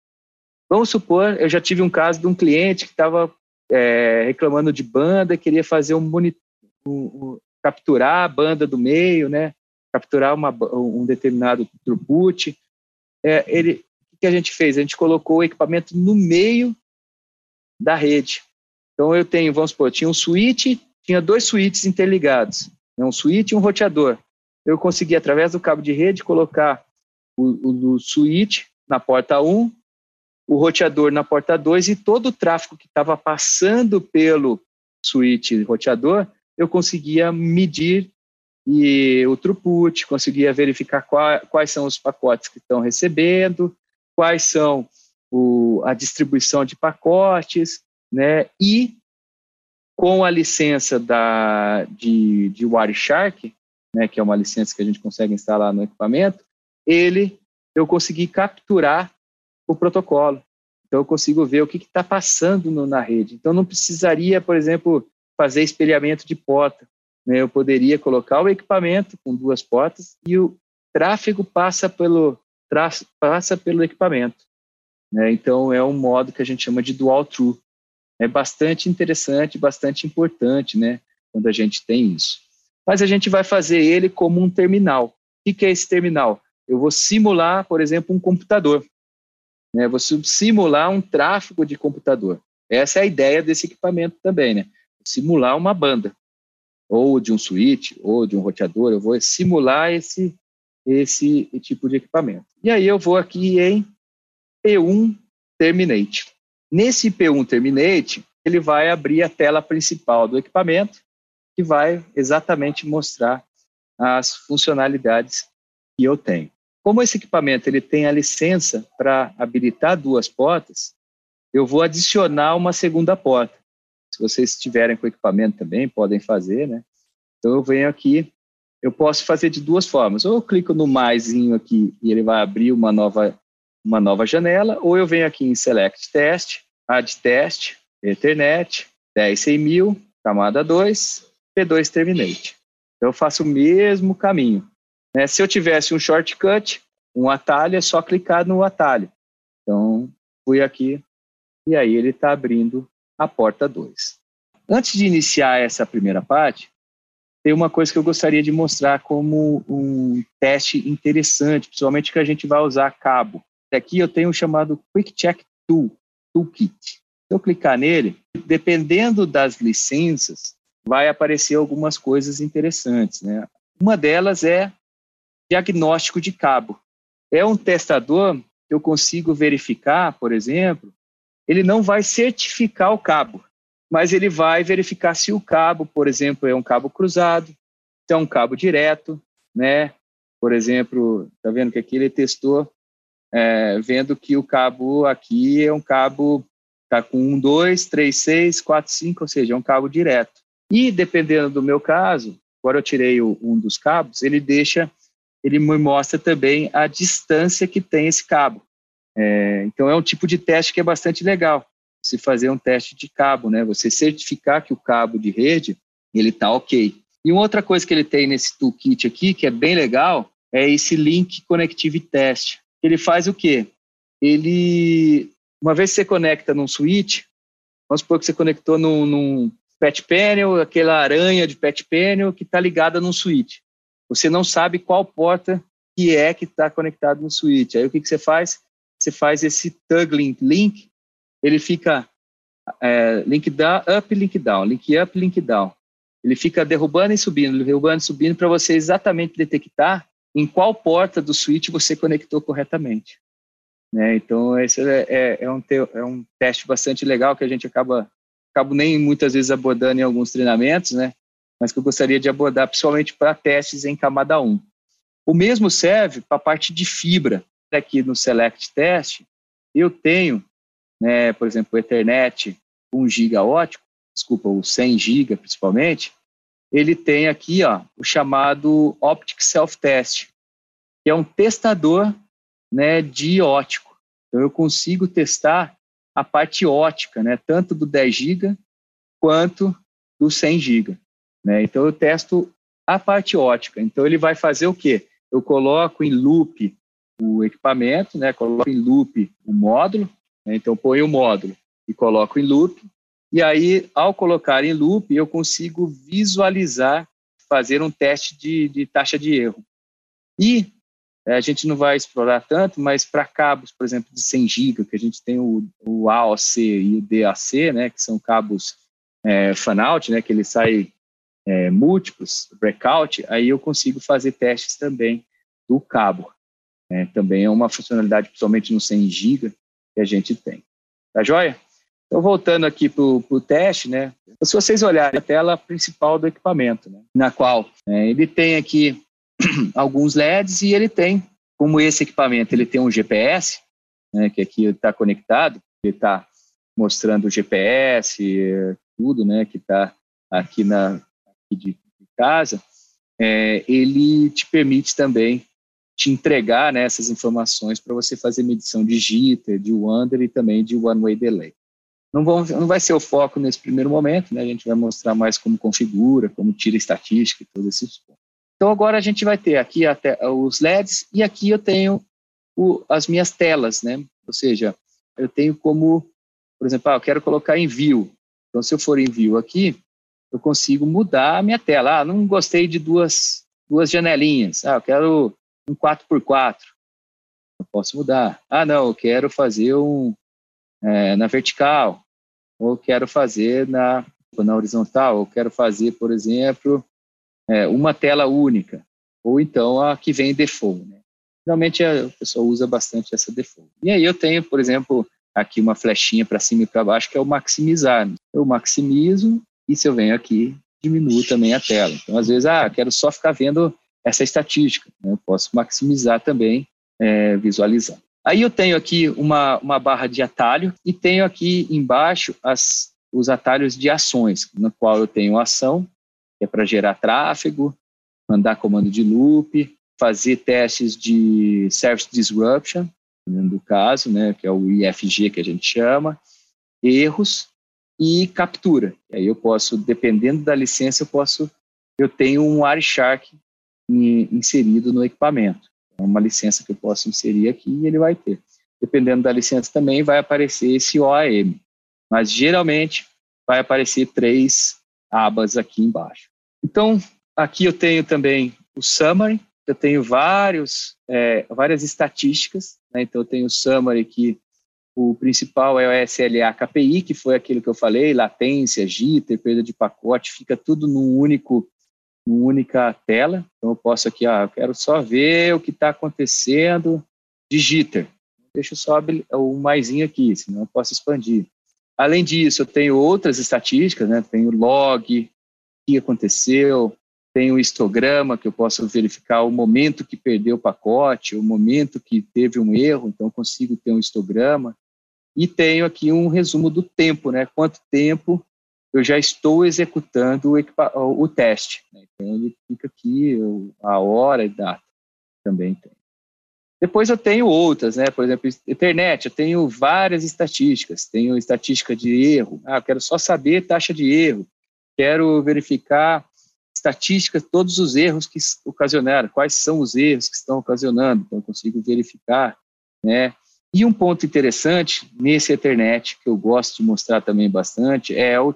Vamos supor, eu já tive um caso de um cliente que estava é, reclamando de banda, queria fazer um, monitor, um, um, capturar a banda do meio, né? Capturar uma, um determinado throughput. É, ele, o que a gente fez? A gente colocou o equipamento no meio da rede. Então eu tenho, vamos supor, tinha um switch, tinha dois switches interligados, né? um switch e um roteador eu consegui, através do cabo de rede, colocar o, o, o switch na porta 1, o roteador na porta 2 e todo o tráfego que estava passando pelo switch roteador, eu conseguia medir e o throughput, conseguia verificar qual, quais são os pacotes que estão recebendo, quais são o, a distribuição de pacotes, né? E com a licença da, de, de Wireshark, né, que é uma licença que a gente consegue instalar no equipamento, ele eu consegui capturar o protocolo. Então eu consigo ver o que está passando no, na rede. Então não precisaria, por exemplo, fazer espelhamento de porta. Né? Eu poderia colocar o equipamento com duas portas e o tráfego passa pelo passa pelo equipamento. Né? Então é um modo que a gente chama de dual true. É bastante interessante, bastante importante, né? Quando a gente tem isso mas a gente vai fazer ele como um terminal. O que é esse terminal? Eu vou simular, por exemplo, um computador. Né? Vou simular um tráfego de computador. Essa é a ideia desse equipamento também, né? Simular uma banda, ou de um switch, ou de um roteador. Eu vou simular esse, esse tipo de equipamento. E aí eu vou aqui em P1 Terminate. Nesse P1 Terminate, ele vai abrir a tela principal do equipamento que vai exatamente mostrar as funcionalidades que eu tenho. Como esse equipamento ele tem a licença para habilitar duas portas, eu vou adicionar uma segunda porta. Se vocês estiverem com equipamento também, podem fazer, né? Então eu venho aqui, eu posso fazer de duas formas. Ou eu clico no maisinho aqui e ele vai abrir uma nova uma nova janela, ou eu venho aqui em Select Test, Add Test, Ethernet, 10.000, camada 2, P2 Terminate. Então, eu faço o mesmo caminho. Né? Se eu tivesse um shortcut, um atalho, é só clicar no atalho. Então, fui aqui e aí ele está abrindo a porta 2. Antes de iniciar essa primeira parte, tem uma coisa que eu gostaria de mostrar como um teste interessante, principalmente que a gente vai usar cabo. Aqui eu tenho o chamado Quick Check Tool, Toolkit. Se eu clicar nele, dependendo das licenças, vai aparecer algumas coisas interessantes. Né? Uma delas é diagnóstico de cabo. É um testador que eu consigo verificar, por exemplo, ele não vai certificar o cabo, mas ele vai verificar se o cabo, por exemplo, é um cabo cruzado, se é um cabo direto, né? Por exemplo, tá vendo que aqui ele testou, é, vendo que o cabo aqui é um cabo tá com um, dois, três, seis, quatro, cinco, ou seja, é um cabo direto. E dependendo do meu caso, agora eu tirei o, um dos cabos, ele deixa, ele me mostra também a distância que tem esse cabo. É, então é um tipo de teste que é bastante legal, se fazer um teste de cabo, né? Você certificar que o cabo de rede ele tá ok. E uma outra coisa que ele tem nesse toolkit aqui, que é bem legal, é esse Link Connectivity Test. Ele faz o quê? Ele, uma vez que você conecta num switch, vamos supor que você conectou num, num pet panel, aquela aranha de pet panel que está ligada num switch. Você não sabe qual porta que é que está conectado no switch. Aí o que, que você faz? Você faz esse tug link, ele fica é, link down, up, link down, link up, link down. Ele fica derrubando e subindo, derrubando e subindo para você exatamente detectar em qual porta do switch você conectou corretamente. Né? Então, esse é, é, é, um te, é um teste bastante legal que a gente acaba nem muitas vezes abordando em alguns treinamentos, né? Mas que eu gostaria de abordar principalmente para testes em camada 1. O mesmo serve para a parte de fibra. Aqui no Select Test, eu tenho, né, por exemplo, Ethernet 1 GB ótico, desculpa, o 100 GB principalmente, ele tem aqui ó, o chamado Optic Self-Test, que é um testador né, de ótico. Então, eu consigo testar a parte ótica, né, tanto do 10 GB quanto do 100 GB. Né? Então, eu testo a parte ótica. Então, ele vai fazer o quê? Eu coloco em loop o equipamento, né, coloco em loop o módulo, né, então ponho o módulo e coloco em loop, e aí, ao colocar em loop, eu consigo visualizar, fazer um teste de, de taxa de erro. E é, a gente não vai explorar tanto, mas para cabos, por exemplo, de 100 GB, que a gente tem o, o AOC e o DAC, né, que são cabos é, fan-out, né, que ele sai é, múltiplos, breakout, aí eu consigo fazer testes também do cabo. É, também é uma funcionalidade, principalmente no 100 GB, que a gente tem. Tá joia? Então, voltando aqui para o teste, né? Se vocês olharem a tela principal do equipamento, né, na qual é, ele tem aqui alguns LEDs e ele tem, como esse equipamento, ele tem um GPS, né, que aqui está conectado, ele está mostrando o GPS, tudo, né, que está aqui na aqui de, de casa, é, ele te permite também te entregar né, essas informações para você fazer medição de jitter, de wander e também de one-way delay. Não, vão, não vai ser o foco nesse primeiro momento, né? A gente vai mostrar mais como configura, como tira estatística e todos esses pontos. Então agora a gente vai ter aqui até os LEDs e aqui eu tenho o, as minhas telas, né? Ou seja, eu tenho como, por exemplo, ah, eu quero colocar em view. Então se eu for em view aqui, eu consigo mudar a minha tela. Ah, não gostei de duas, duas janelinhas. Ah, eu quero um 4x4. Eu posso mudar. Ah, não, eu quero fazer um é, na vertical ou quero fazer na, na horizontal, ou quero fazer, por exemplo, é, uma tela única, ou então a que vem default. Né? Geralmente a pessoa usa bastante essa default. E aí eu tenho, por exemplo, aqui uma flechinha para cima e para baixo, que é o maximizar. Eu maximizo e se eu venho aqui, diminuo também a tela. Então, às vezes, ah, quero só ficar vendo essa estatística. Né? Eu posso maximizar também, é, visualizando. Aí eu tenho aqui uma, uma barra de atalho e tenho aqui embaixo as, os atalhos de ações, no qual eu tenho ação, que é para gerar tráfego, mandar comando de loop, fazer testes de Service Disruption, no caso, né, que é o IFG que a gente chama, erros e captura. Aí eu posso, dependendo da licença, eu posso, eu tenho um Wireshark inserido no equipamento. É uma licença que eu posso inserir aqui e ele vai ter. Dependendo da licença também vai aparecer esse OAM, mas geralmente vai aparecer três abas aqui embaixo. Então, aqui eu tenho também o summary, eu tenho vários, é, várias estatísticas, né? então eu tenho o summary que o principal é o SLA KPI, que foi aquilo que eu falei, latência, jitter, perda de pacote, fica tudo num único uma única tela. Então, eu posso aqui, ah, eu quero só ver o que está acontecendo de jitter. Deixa só o maisinho aqui, senão eu posso expandir. Além disso, eu tenho outras estatísticas, né? Tenho log, o que aconteceu, tenho o histograma, que eu posso verificar o momento que perdeu o pacote, o momento que teve um erro, então consigo ter um histograma. E tenho aqui um resumo do tempo, né? Quanto tempo eu já estou executando o, o teste. Né? Então, ele fica aqui a hora e data também tem. Depois eu tenho outras, né? Por exemplo, internet, eu tenho várias estatísticas. Tenho estatística de erro. Ah, eu quero só saber taxa de erro. Quero verificar estatísticas, todos os erros que ocasionaram, quais são os erros que estão ocasionando. Então, eu consigo verificar, né? E um ponto interessante nesse Ethernet, que eu gosto de mostrar também bastante, é o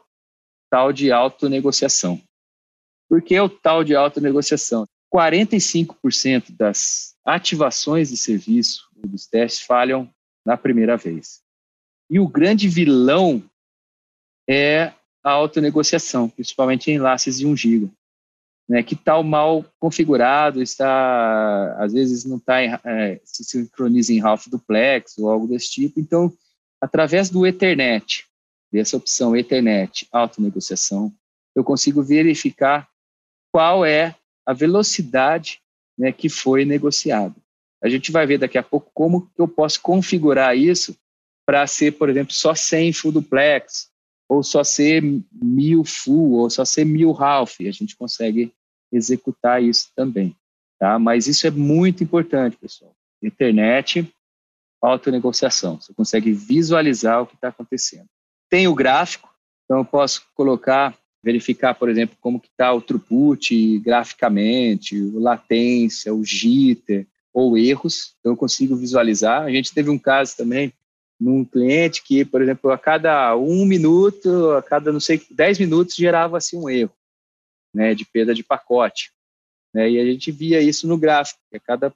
tal de autonegociação. Por que o tal de autonegociação? 45% das ativações de serviço dos testes falham na primeira vez. E o grande vilão é a autonegociação, principalmente em enlaces de 1 GB, né, que está mal configurado, está às vezes não está é, se sincroniza em half duplex ou algo desse tipo. Então, através do Ethernet, dessa opção Ethernet autonegociação, eu consigo verificar qual é a velocidade né, que foi negociado. A gente vai ver daqui a pouco como eu posso configurar isso para ser, por exemplo, só 100 full duplex, ou só ser mil full, ou só ser mil half. A gente consegue executar isso também. Tá? Mas isso é muito importante, pessoal. Internet, autonegociação. Você consegue visualizar o que está acontecendo. Tem o gráfico, então eu posso colocar verificar, por exemplo, como que está o throughput graficamente, o latência, o jitter ou erros. Então, eu consigo visualizar. A gente teve um caso também num cliente que, por exemplo, a cada um minuto, a cada, não sei, dez minutos gerava-se um erro né, de perda de pacote. Né, e a gente via isso no gráfico, que cada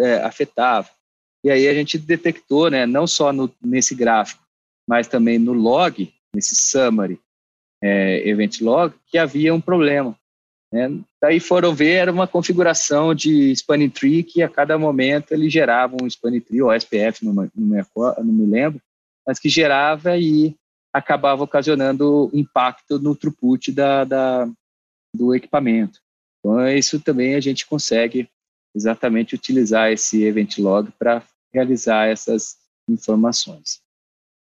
é, afetava. E aí a gente detectou, né, não só no, nesse gráfico, mas também no log, nesse summary, é, event log, que havia um problema. Né? Daí foram ver, era uma configuração de spanning tree que a cada momento ele gerava um spanning tree, ou SPF, não, não me lembro, mas que gerava e acabava ocasionando impacto no throughput da, da, do equipamento. Então, isso também a gente consegue exatamente utilizar esse event log para realizar essas informações.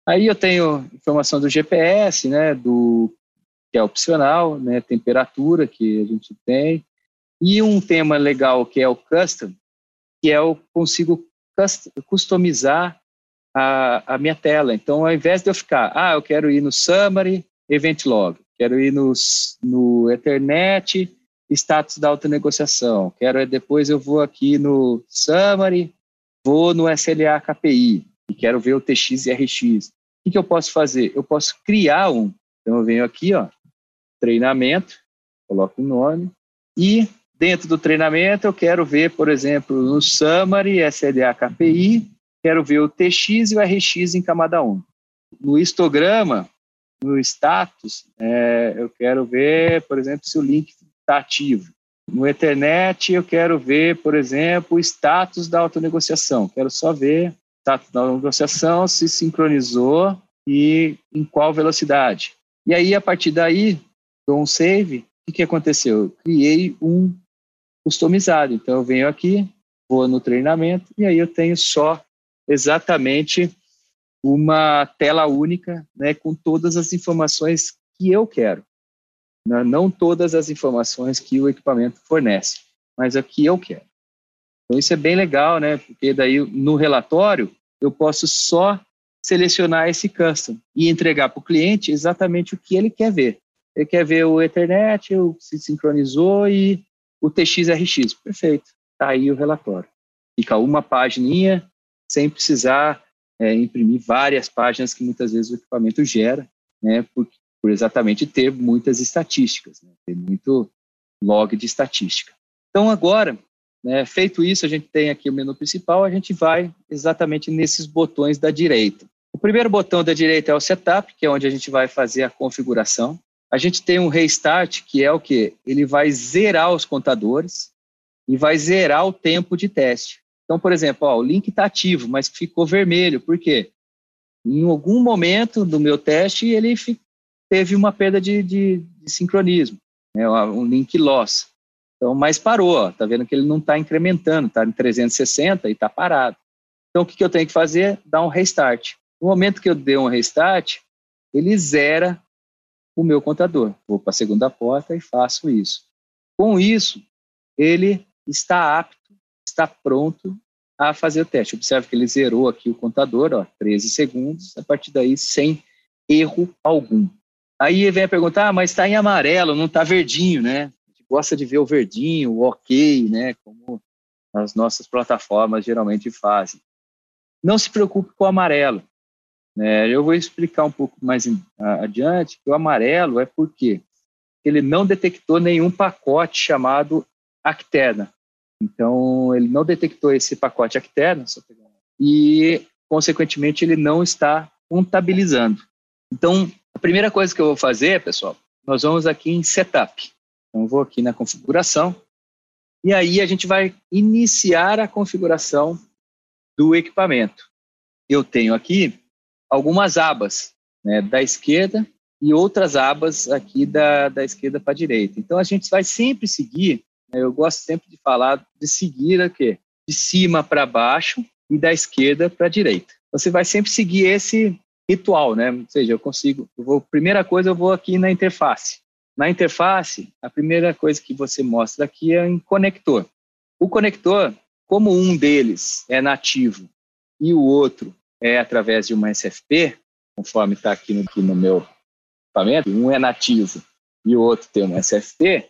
Aí eu tenho informação do GPS, né, do que é opcional, né, temperatura que a gente tem, e um tema legal que é o custom, que é eu consigo customizar a, a minha tela. Então, ao invés de eu ficar, ah, eu quero ir no summary, event log, quero ir no, no Ethernet, status da autonegociação, quero depois eu vou aqui no summary, vou no SLA KPI e quero ver o TX e RX. O que, que eu posso fazer? Eu posso criar um. Então eu venho aqui, ó, treinamento, coloco o nome, e dentro do treinamento eu quero ver, por exemplo, no Summary, SLA KPI, quero ver o TX e o RX em camada 1. No histograma, no status, é, eu quero ver, por exemplo, se o link está ativo. No Ethernet, eu quero ver, por exemplo, o status da autonegociação. Quero só ver o status da negociação, se sincronizou e em qual velocidade. E aí, a partir daí, dou um save, o que, que aconteceu? Eu criei um customizado. Então eu venho aqui, vou no treinamento e aí eu tenho só exatamente uma tela única, né, com todas as informações que eu quero. Não, não todas as informações que o equipamento fornece, mas a que eu quero. Então isso é bem legal, né? Porque daí no relatório eu posso só selecionar esse custom e entregar para o cliente exatamente o que ele quer ver. Ele quer ver o Ethernet, o se sincronizou e o TXRX. Perfeito. Está aí o relatório. Fica uma página sem precisar é, imprimir várias páginas que muitas vezes o equipamento gera, né, por, por exatamente ter muitas estatísticas, né, ter muito log de estatística. Então, agora, né, feito isso, a gente tem aqui o menu principal, a gente vai exatamente nesses botões da direita. O primeiro botão da direita é o Setup, que é onde a gente vai fazer a configuração a gente tem um restart que é o que? Ele vai zerar os contadores e vai zerar o tempo de teste. Então, por exemplo, ó, o link está ativo, mas ficou vermelho. Por quê? Em algum momento do meu teste, ele teve uma perda de, de, de sincronismo, né, um link loss. Então, mas parou, ó, tá vendo que ele não está incrementando, está em 360 e está parado. Então, o que, que eu tenho que fazer? Dar um restart. No momento que eu dei um restart, ele zera o meu contador. Vou para a segunda porta e faço isso. Com isso, ele está apto, está pronto a fazer o teste. Observe que ele zerou aqui o contador, ó, 13 segundos, a partir daí sem erro algum. Aí vem a pergunta, ah, mas está em amarelo, não está verdinho, né? A gente gosta de ver o verdinho, o ok, né? Como as nossas plataformas geralmente fazem. Não se preocupe com o amarelo. Né? Eu vou explicar um pouco mais adiante que o amarelo é porque ele não detectou nenhum pacote chamado Acterna. Então, ele não detectou esse pacote Acterna, e, consequentemente, ele não está contabilizando. Então, a primeira coisa que eu vou fazer, pessoal, nós vamos aqui em Setup. Então, vou aqui na configuração, e aí a gente vai iniciar a configuração do equipamento. Eu tenho aqui algumas abas, né, da esquerda e outras abas aqui da, da esquerda para a direita. Então a gente vai sempre seguir, eu gosto sempre de falar de seguir aqui, de cima para baixo e da esquerda para a direita. Você vai sempre seguir esse ritual, né? Ou seja, eu consigo, eu vou, primeira coisa eu vou aqui na interface. Na interface, a primeira coisa que você mostra aqui é em conector. O conector, como um deles é nativo e o outro é através de uma SFP, conforme está aqui no, no meu equipamento, um é nativo e o outro tem uma SFP,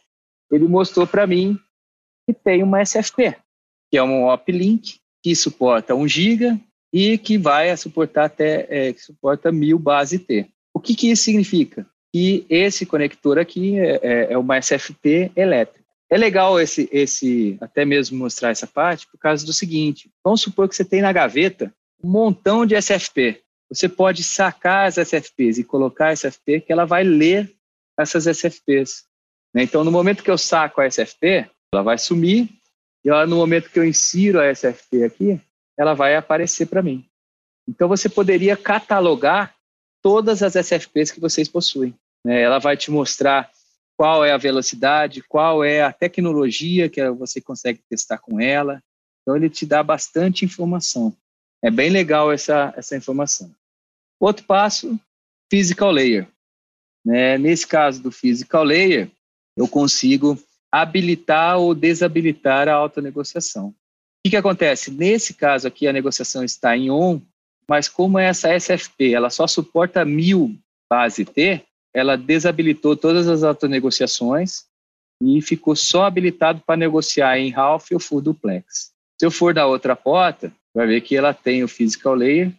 ele mostrou para mim que tem uma SFP, que é um uplink que suporta 1 GB e que vai suportar até é, que suporta 1000 base T. O que, que isso significa? Que esse conector aqui é, é, é uma SFP elétrica. É legal esse, esse, até mesmo mostrar essa parte por causa do seguinte: vamos supor que você tem na gaveta um montão de SFP. Você pode sacar as SFPs e colocar a SFP que ela vai ler essas SFPs. Né? Então, no momento que eu saco a SFP, ela vai sumir e ela, no momento que eu insiro a SFP aqui, ela vai aparecer para mim. Então, você poderia catalogar todas as SFPs que vocês possuem. Né? Ela vai te mostrar qual é a velocidade, qual é a tecnologia que você consegue testar com ela. Então, ele te dá bastante informação. É bem legal essa, essa informação. Outro passo, physical layer. Né? Nesse caso do physical layer, eu consigo habilitar ou desabilitar a autonegociação. O que, que acontece? Nesse caso aqui, a negociação está em on, mas como essa SFP ela só suporta mil base T, ela desabilitou todas as autonegociações e ficou só habilitado para negociar em half ou full duplex. Se eu for da outra porta, vai ver que ela tem o physical layer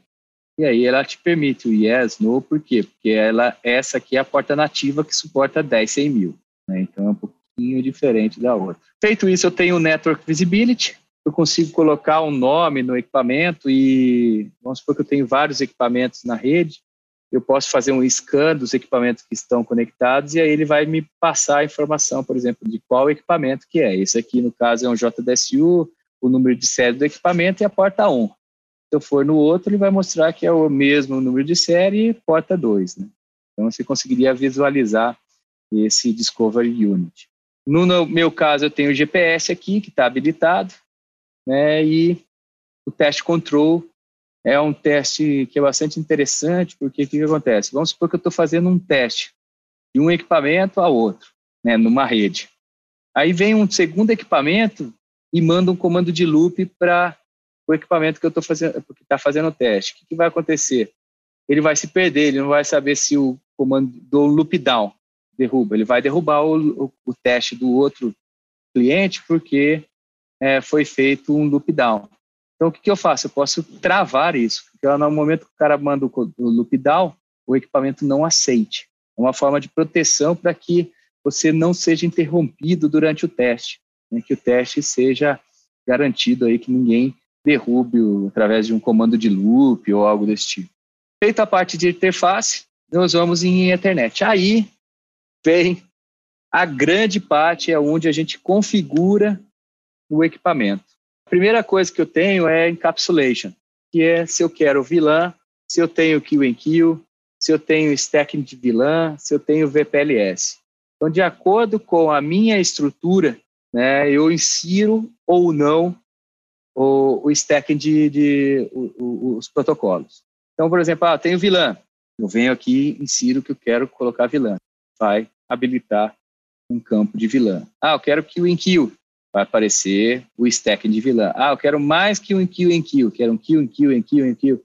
e aí ela te permite o yes, no, por quê? Porque ela, essa aqui é a porta nativa que suporta 10, 100 mil. Né? Então é um pouquinho diferente da outra. Feito isso, eu tenho o Network Visibility, eu consigo colocar um nome no equipamento e vamos supor que eu tenho vários equipamentos na rede, eu posso fazer um scan dos equipamentos que estão conectados e aí ele vai me passar a informação, por exemplo, de qual equipamento que é. Esse aqui, no caso, é um JDSU, o número de série do equipamento e a porta 1. Se eu for no outro, ele vai mostrar que é o mesmo número de série e porta 2. Né? Então, você conseguiria visualizar esse Discovery Unit. No meu caso, eu tenho o GPS aqui, que está habilitado, né, e o teste control é um teste que é bastante interessante, porque o que, que acontece? Vamos supor que eu estou fazendo um teste de um equipamento a outro, né, numa rede. Aí vem um segundo equipamento e manda um comando de loop para o equipamento que eu estou fazendo, que está fazendo o teste. O que, que, vai acontecer? Ele vai se perder, ele não vai saber se o comando do loop down derruba. Ele vai derrubar o, o, o teste do outro cliente porque é, foi feito um loop down. Então, o que, que eu faço? Eu posso travar isso, porque no momento que o cara manda o, o loop down, o equipamento não aceite. É uma forma de proteção para que você não seja interrompido durante o teste né, que o teste seja garantido aí que ninguém derrube o, através de um comando de loop ou algo desse tipo. Feita a parte de interface, nós vamos em Ethernet. Aí vem a grande parte é onde a gente configura o equipamento. A primeira coisa que eu tenho é encapsulation, que é se eu quero VLAN, se eu tenho kill se eu tenho stacking de VLAN, se eu tenho VPLS. Então, de acordo com a minha estrutura, né, eu insiro ou não o, o stacking de, de o, o, os protocolos. Então, por exemplo, ah, tenho VLAN, eu venho aqui, insiro que eu quero colocar VLAN, vai habilitar um campo de VLAN. Ah, eu quero kill em kill, vai aparecer o stacking de VLAN. Ah, eu quero mais que um kill em kill, quero um kill em kill em kill em kill.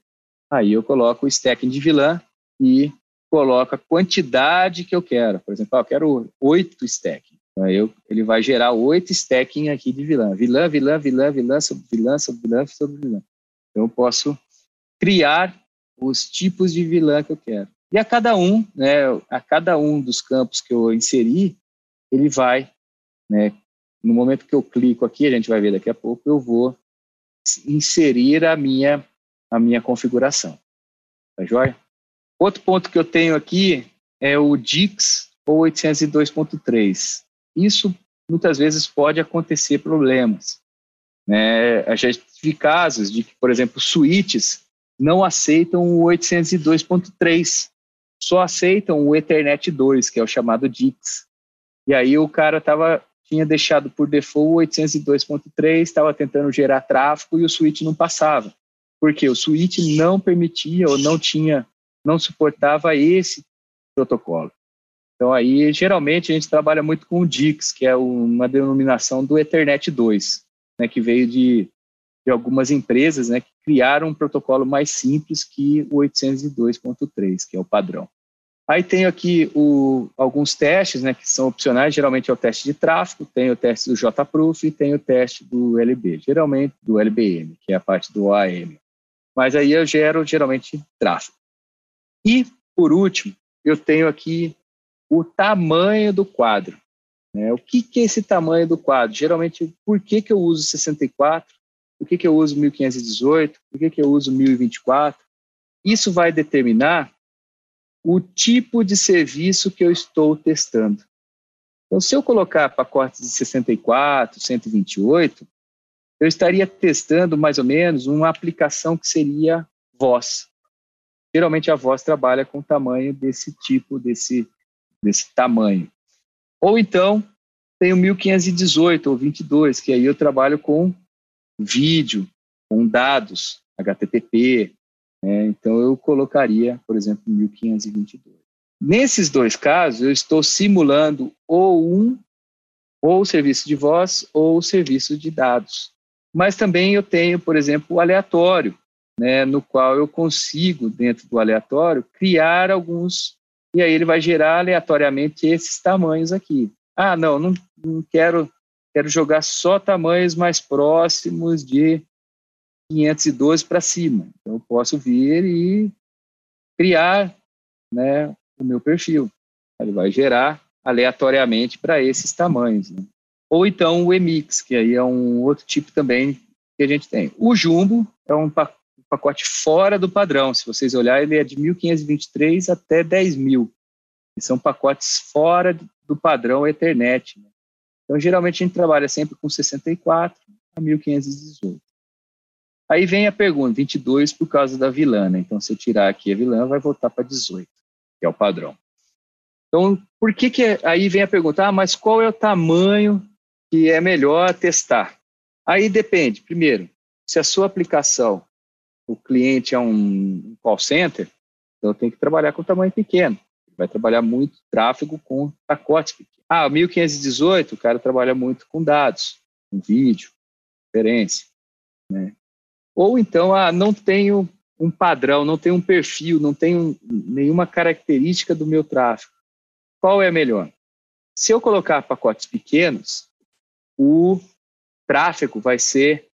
Aí eu coloco o stacking de VLAN e coloco a quantidade que eu quero. Por exemplo, ah, eu quero oito stacking. Aí eu, ele vai gerar oito stacking aqui de VLAN. VLAN, VLAN, VLAN, VLAN, sobre VLAN, sobre VLAN, sobre VLAN. Então eu posso criar os tipos de VLAN que eu quero. E a cada um, né, a cada um dos campos que eu inseri, ele vai né, no momento que eu clico aqui, a gente vai ver daqui a pouco, eu vou inserir a minha, a minha configuração. Tá joia? Outro ponto que eu tenho aqui é o DIX ou 802.3. Isso muitas vezes pode acontecer problemas. Né? A gente tive casos de que, por exemplo, switches não aceitam o 802.3, só aceitam o Ethernet 2, que é o chamado DIX. E aí o cara tava tinha deixado por default 802.3, estava tentando gerar tráfego e o switch não passava. Porque o switch não permitia ou não tinha, não suportava esse protocolo. Então aí, geralmente, a gente trabalha muito com o DIX, que é uma denominação do Ethernet 2, né, que veio de, de algumas empresas né, que criaram um protocolo mais simples que o 802.3, que é o padrão. Aí tenho aqui o, alguns testes, né, que são opcionais, geralmente é o teste de tráfego, tem o teste do JProof e tem o teste do LB, geralmente do LBM, que é a parte do AM. Mas aí eu gero geralmente tráfego. E, por último, eu tenho aqui o tamanho do quadro. Né? O que, que é esse tamanho do quadro? Geralmente, por que, que eu uso 64? Por que, que eu uso 1518? Por que, que eu uso 1024? Isso vai determinar o tipo de serviço que eu estou testando. Então, se eu colocar pacotes de 64, 128, eu estaria testando mais ou menos uma aplicação que seria voz. Geralmente a voz trabalha com tamanho desse tipo, desse, desse tamanho. Ou então, tem o 1518 ou 22, que aí eu trabalho com vídeo, com dados, HTTP, é, então, eu colocaria, por exemplo, 1522. Nesses dois casos, eu estou simulando ou um, ou serviço de voz, ou serviço de dados. Mas também eu tenho, por exemplo, o aleatório, né, no qual eu consigo, dentro do aleatório, criar alguns, e aí ele vai gerar aleatoriamente esses tamanhos aqui. Ah, não, não, não quero, quero jogar só tamanhos mais próximos de 512 para cima. Então, eu posso vir e criar né, o meu perfil. Ele vai gerar aleatoriamente para esses tamanhos. Né? Ou então o Emix, que aí é um outro tipo também que a gente tem. O Jumbo é um pacote fora do padrão. Se vocês olharem, ele é de 1.523 até 10.000. São pacotes fora do padrão Ethernet. Né? Então, geralmente, a gente trabalha sempre com 64 a 1.518. Aí vem a pergunta, 22 por causa da vilã, né? Então, se eu tirar aqui a vilã, vai voltar para 18, que é o padrão. Então, por que que... É, aí vem a pergunta, ah, mas qual é o tamanho que é melhor testar? Aí depende, primeiro, se a sua aplicação, o cliente é um call center, então tem que trabalhar com tamanho pequeno. Vai trabalhar muito tráfego com pacotes pequenos. Ah, 1518, o cara trabalha muito com dados, com vídeo, referência. Né? Ou então, ah, não tenho um padrão, não tenho um perfil, não tenho nenhuma característica do meu tráfego. Qual é melhor? Se eu colocar pacotes pequenos, o tráfego vai ser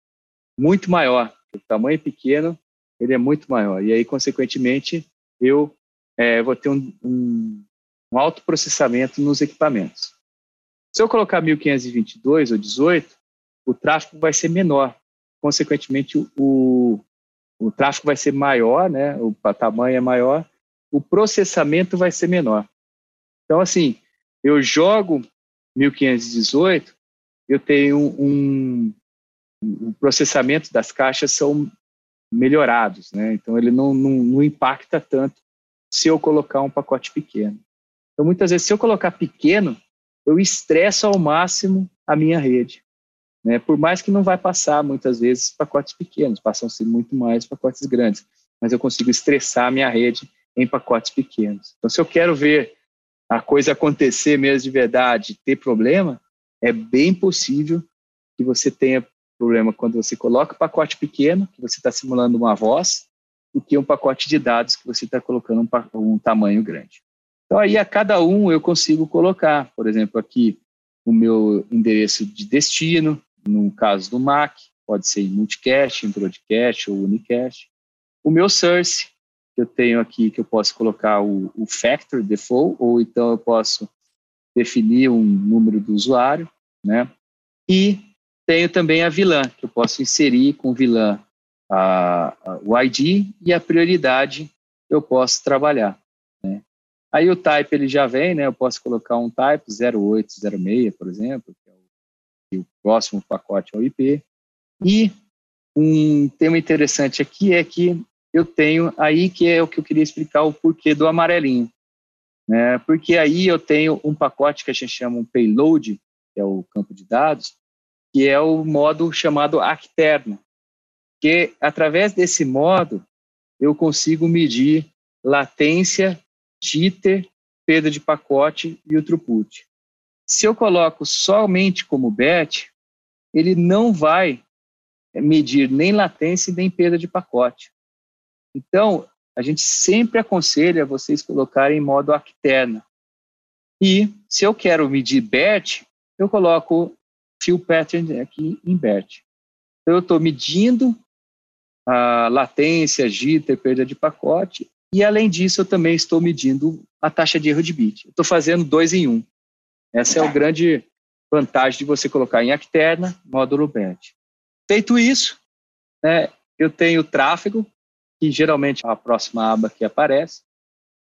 muito maior. O tamanho pequeno, ele é muito maior. E aí, consequentemente, eu é, vou ter um, um, um alto processamento nos equipamentos. Se eu colocar 1522 ou 18, o tráfego vai ser menor, consequentemente o, o tráfego vai ser maior, né? o tamanho é maior, o processamento vai ser menor. Então, assim, eu jogo 1518, eu tenho um, um o processamento das caixas são melhorados, né? Então ele não, não, não impacta tanto se eu colocar um pacote pequeno. Então muitas vezes se eu colocar pequeno, eu estresso ao máximo a minha rede. Né? Por mais que não vai passar muitas vezes pacotes pequenos, passam-se muito mais pacotes grandes, mas eu consigo estressar a minha rede em pacotes pequenos. Então se eu quero ver a coisa acontecer mesmo de verdade, ter problema, é bem possível que você tenha problema quando você coloca pacote pequeno, que você está simulando uma voz, do que um pacote de dados que você está colocando um, um, tamanho grande. Então, aí a cada um eu consigo colocar, por exemplo, aqui o meu endereço de destino, no caso do Mac, pode ser em multicast, em broadcast ou unicast. O meu source, que eu tenho aqui, que eu posso colocar o, o factor default, ou então eu posso definir um número do usuário, né? E tenho também a vilã, que eu posso inserir com vilã a, a, o ID e a prioridade que eu posso trabalhar. Né? Aí o type ele já vem, né? Eu posso colocar um type 0806, por exemplo, que é o, o próximo pacote ao IP. E um tema interessante aqui é que eu tenho aí que é o que eu queria explicar o porquê do amarelinho. Né? Porque aí eu tenho um pacote que a gente chama um payload, que é o campo de dados, que é o modo chamado Acterna, que através desse modo eu consigo medir latência, jitter, perda de pacote e o throughput. Se eu coloco somente como batch, ele não vai medir nem latência nem perda de pacote. Então, a gente sempre aconselha vocês colocarem em modo Acterna. E se eu quero medir batch, eu coloco fill pattern aqui em batch. Então, eu estou medindo a latência, jitter, perda de pacote, e além disso, eu também estou medindo a taxa de erro de bit. Estou fazendo dois em um. Essa é a grande vantagem de você colocar em Acterna, módulo batch. Feito isso, né, eu tenho tráfego, que geralmente é a próxima aba que aparece,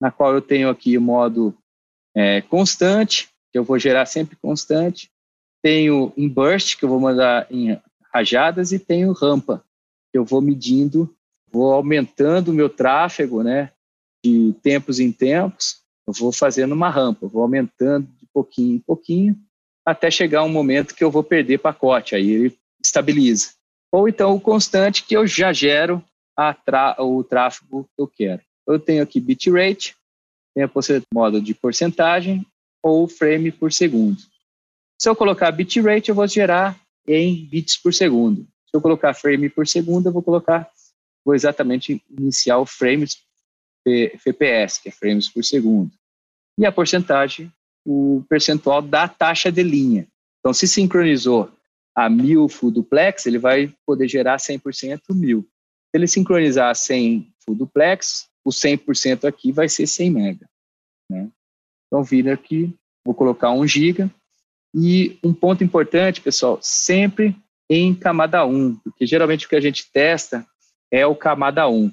na qual eu tenho aqui o modo é, constante, que eu vou gerar sempre constante, tenho em burst, que eu vou mandar em rajadas, e tenho rampa, eu vou medindo, vou aumentando o meu tráfego, né, de tempos em tempos, eu vou fazendo uma rampa, vou aumentando de pouquinho em pouquinho, até chegar um momento que eu vou perder pacote, aí ele estabiliza. Ou então o constante que eu já gero o tráfego que eu quero. Eu tenho aqui bitrate, tenho a modo de porcentagem ou frame por segundo. Se eu colocar bitrate, eu vou gerar em bits por segundo. Eu colocar frame por segundo, eu vou colocar, vou exatamente iniciar o frames FPS, que é frames por segundo. E a porcentagem, o percentual da taxa de linha. Então, se sincronizou a mil full duplex, ele vai poder gerar 100% mil. Se ele sincronizar 100 full duplex, o 100% aqui vai ser 100 mega. Né? Então, vira aqui, vou colocar 1 giga, e um ponto importante, pessoal, sempre em camada 1, porque geralmente o que a gente testa é o camada 1.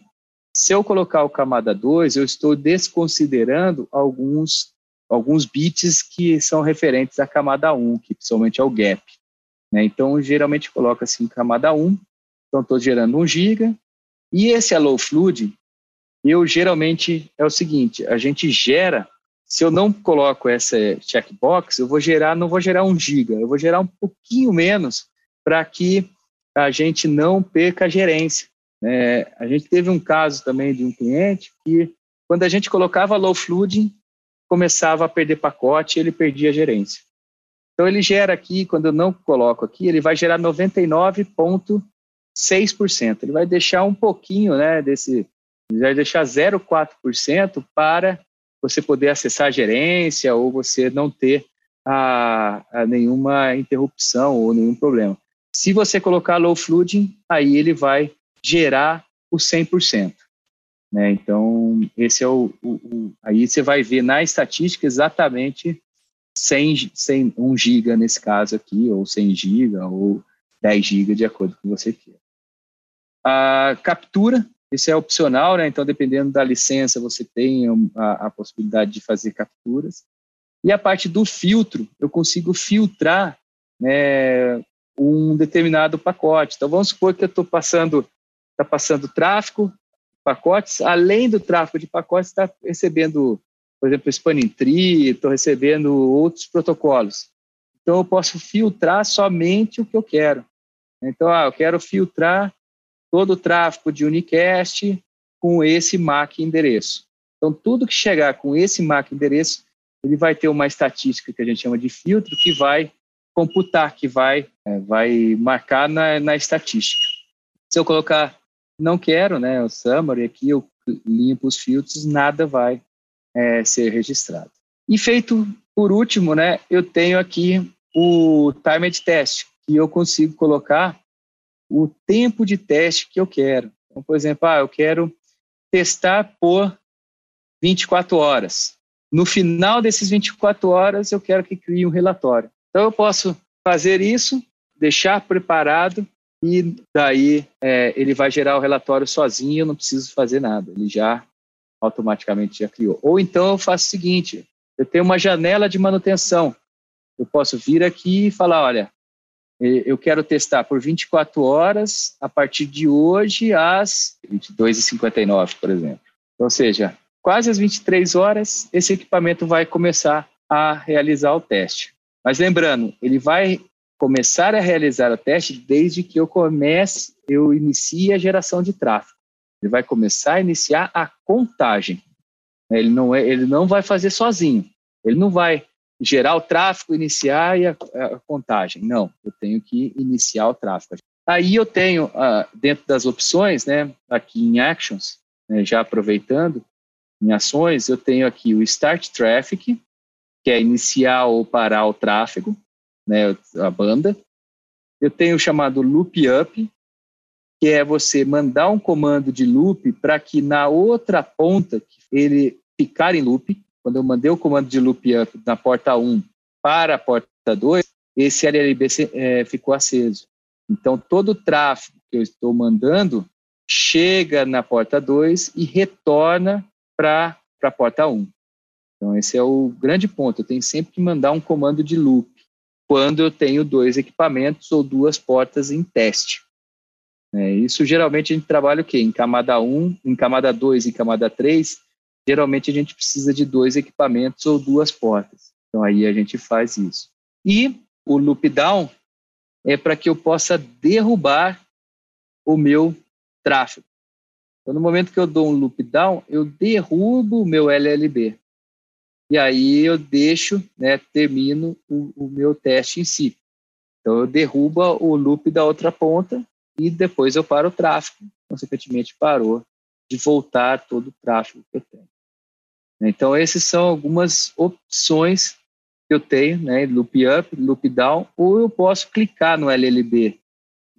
Se eu colocar o camada 2, eu estou desconsiderando alguns, alguns bits que são referentes à camada 1, que principalmente é o gap. Né? Então, geralmente coloca assim camada 1, então estou gerando 1 GB, e esse allow fluid, eu geralmente é o seguinte, a gente gera se eu não coloco essa checkbox, eu vou gerar, não vou gerar um giga, eu vou gerar um pouquinho menos para que a gente não perca a gerência. É, a gente teve um caso também de um cliente que, quando a gente colocava low flooding, começava a perder pacote e ele perdia a gerência. Então, ele gera aqui, quando eu não coloco aqui, ele vai gerar 99,6%. Ele vai deixar um pouquinho, né, desse, vai deixar 0,4% para você poder acessar a gerência ou você não ter a, a nenhuma interrupção ou nenhum problema. Se você colocar low flooding, aí ele vai gerar o 100%. Né? Então, esse é o, o, o, Aí você vai ver na estatística exatamente 100, 100, 1 giga nesse caso aqui, ou 100 giga, ou 10 giga, de acordo com o que você quer. A captura, isso é opcional, né? Então, dependendo da licença, você tem a, a, possibilidade de fazer capturas. E a parte do filtro, eu consigo filtrar né, um determinado pacote. Então, vamos supor que eu estou passando, está passando tráfego, pacotes, além do tráfego de pacotes, está recebendo, por exemplo, Spanning estou recebendo outros protocolos. Então, eu posso filtrar somente o que eu quero. Então, ah, eu quero filtrar todo o tráfego de unicast com esse MAC endereço. Então, tudo que chegar com esse MAC endereço, ele vai ter uma estatística que a gente chama de filtro, que vai computar, que vai, é, vai marcar na, na estatística. Se eu colocar não quero, né, o summary aqui, eu limpo os filtros, nada vai é, ser registrado. E feito por último, né, eu tenho aqui o timed test, que eu consigo colocar o tempo de teste que eu quero. Então, por exemplo, ah, eu quero testar por 24 horas. No final desses 24 horas, eu quero que crie um relatório. Então, eu posso fazer isso, deixar preparado e daí é, ele vai gerar o relatório sozinho, eu não preciso fazer nada, ele já automaticamente já criou. Ou então eu faço o seguinte, eu tenho uma janela de manutenção, eu posso vir aqui e falar, olha, eu quero testar por 24 horas a partir de hoje às 22h59, por exemplo. Ou seja, quase às 23 horas, esse equipamento vai começar a realizar o teste. Mas lembrando, ele vai começar a realizar o teste desde que eu comece, eu inicie a geração de tráfego. Ele vai começar a iniciar a contagem. Ele não, é, ele não vai fazer sozinho. Ele não vai gerar o tráfego, iniciar e a, a contagem. Não, eu tenho que iniciar o tráfego. Aí eu tenho, uh, dentro das opções, né, aqui em Actions, né, já aproveitando, em ações, eu tenho aqui o Start Traffic, que é iniciar ou parar o tráfego né, a banda. Eu tenho o chamado loop up, que é você mandar um comando de loop para que na outra ponta ele ficar em loop. Quando eu mandei o comando de loop up na porta 1 para a porta 2, esse LLB é, ficou aceso. Então, todo o tráfego que eu estou mandando chega na porta 2 e retorna para a porta 1. Então, esse é o grande ponto. Eu tenho sempre que mandar um comando de loop quando eu tenho dois equipamentos ou duas portas em teste. É, isso geralmente a gente trabalha o quê? Em camada 1, em camada 2 e camada 3, geralmente a gente precisa de dois equipamentos ou duas portas. Então aí a gente faz isso. E o loop down é para que eu possa derrubar o meu tráfego. Então, no momento que eu dou um loop down, eu derrubo o meu LLB e aí eu deixo, né, termino o, o meu teste em si. Então eu derrubo o loop da outra ponta e depois eu paro o tráfego, consequentemente parou de voltar todo o tráfego que eu tenho. Então essas são algumas opções que eu tenho, né, loop up, loop down, ou eu posso clicar no LLB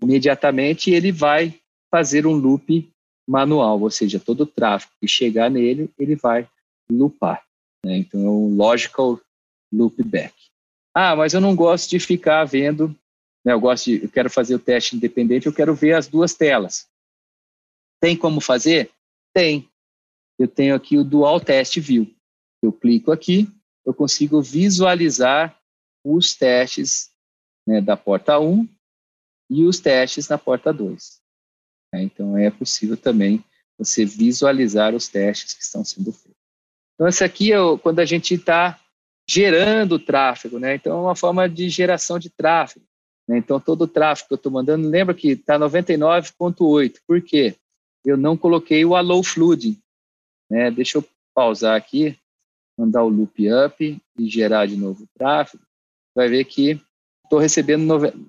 imediatamente e ele vai fazer um loop manual, ou seja, todo o tráfego que chegar nele, ele vai loopar. Né? Então, é um logical loopback. Ah, mas eu não gosto de ficar vendo, né? eu gosto de, eu quero fazer o teste independente, eu quero ver as duas telas. Tem como fazer? Tem. Eu tenho aqui o Dual Test View. Eu clico aqui, eu consigo visualizar os testes né, da porta 1 e os testes na porta 2. É, então, é possível também você visualizar os testes que estão sendo feitos. Então, essa aqui é quando a gente está gerando tráfego, né? Então, é uma forma de geração de tráfego. Né? Então, todo o tráfego que eu estou mandando, lembra que está 99,8. Por quê? Eu não coloquei o allow flooding. Né? Deixa eu pausar aqui, mandar o loop up e gerar de novo o tráfego. Vai ver que estou recebendo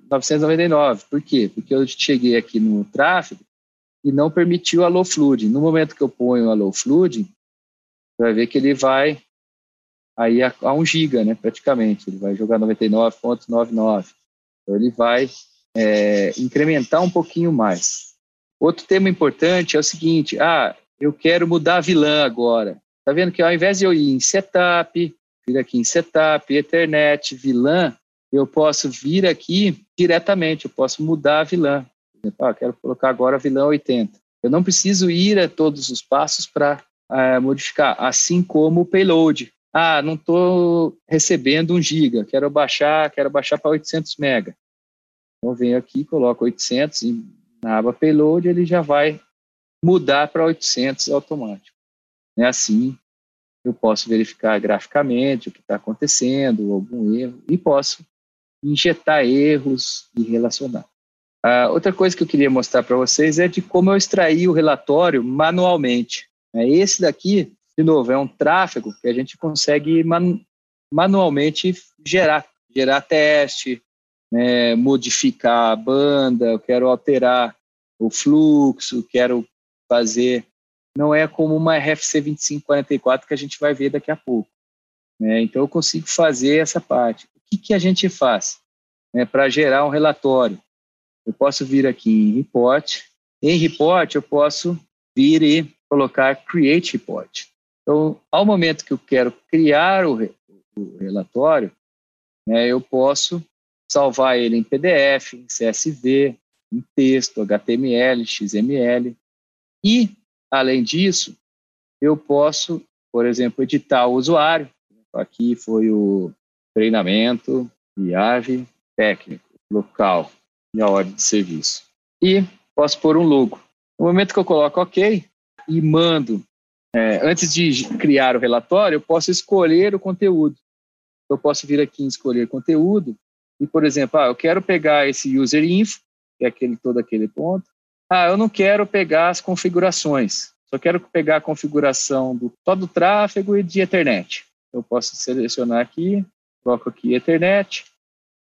999. Por quê? Porque eu cheguei aqui no tráfego e não permitiu o allow flooding. No momento que eu ponho o allow flooding, vai ver que ele vai aí a, a 1 giga, né, praticamente. Ele vai jogar 99.99. Então, ele vai é, incrementar um pouquinho mais. Outro tema importante é o seguinte, ah, eu quero mudar a vilã agora. Tá vendo que ao invés de eu ir em setup, vir aqui em setup, ethernet, vilã, eu posso vir aqui diretamente, eu posso mudar a vilã. Ah, quero colocar agora a vilã 80. Eu não preciso ir a todos os passos para modificar, assim como o payload. Ah, não estou recebendo um giga, quero baixar, quero baixar para 800 mega. Então venho aqui, coloco 800 em na aba Payload, ele já vai mudar para 800 automático. É assim, eu posso verificar graficamente o que está acontecendo, algum erro, e posso injetar erros e relacionar. Uh, outra coisa que eu queria mostrar para vocês é de como eu extraí o relatório manualmente. É, esse daqui, de novo, é um tráfego que a gente consegue man manualmente gerar, gerar teste, né, modificar a banda, eu quero alterar o fluxo, quero fazer. Não é como uma RFC 2544 que a gente vai ver daqui a pouco. Né? Então eu consigo fazer essa parte. O que, que a gente faz né, para gerar um relatório? Eu posso vir aqui em Report. Em Report eu posso vir e colocar Create Report. Então, ao momento que eu quero criar o, o relatório, né, eu posso salvar ele em PDF, em CSV, em texto, HTML, XML. E, além disso, eu posso, por exemplo, editar o usuário. Aqui foi o treinamento, IAV, técnico, local e a ordem de serviço. E posso pôr um logo. No momento que eu coloco OK e mando, é, antes de criar o relatório, eu posso escolher o conteúdo. Eu posso vir aqui em escolher conteúdo e, por exemplo, ah, eu quero pegar esse user info, que é aquele, todo aquele ponto. Ah, eu não quero pegar as configurações, só quero pegar a configuração do, só do tráfego e de Ethernet. Eu posso selecionar aqui, coloco aqui Ethernet,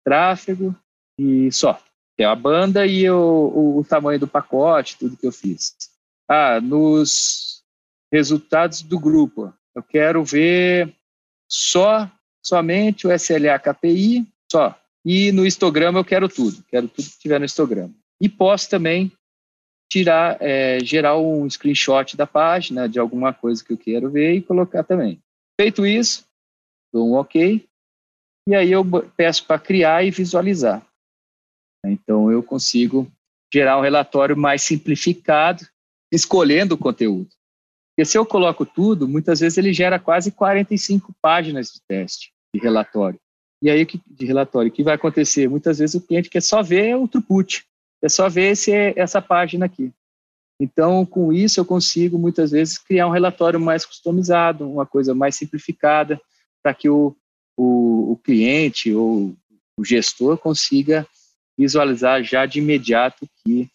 tráfego e só. É a banda e o, o, o tamanho do pacote, tudo que eu fiz. Ah, nos resultados do grupo, eu quero ver só somente o SLA KPI, só. E no histograma eu quero tudo, quero tudo que tiver no histograma. E posso também tirar, é, gerar um screenshot da página, de alguma coisa que eu quero ver e colocar também. Feito isso, dou um OK, e aí eu peço para criar e visualizar. Então eu consigo gerar um relatório mais simplificado, escolhendo o conteúdo. Porque se eu coloco tudo, muitas vezes ele gera quase 45 páginas de teste, de relatório. E aí, de relatório, o que vai acontecer? Muitas vezes o cliente quer só ver o throughput, quer só ver esse, essa página aqui. Então, com isso, eu consigo, muitas vezes, criar um relatório mais customizado, uma coisa mais simplificada, para que o, o, o cliente ou o gestor consiga visualizar já de imediato que,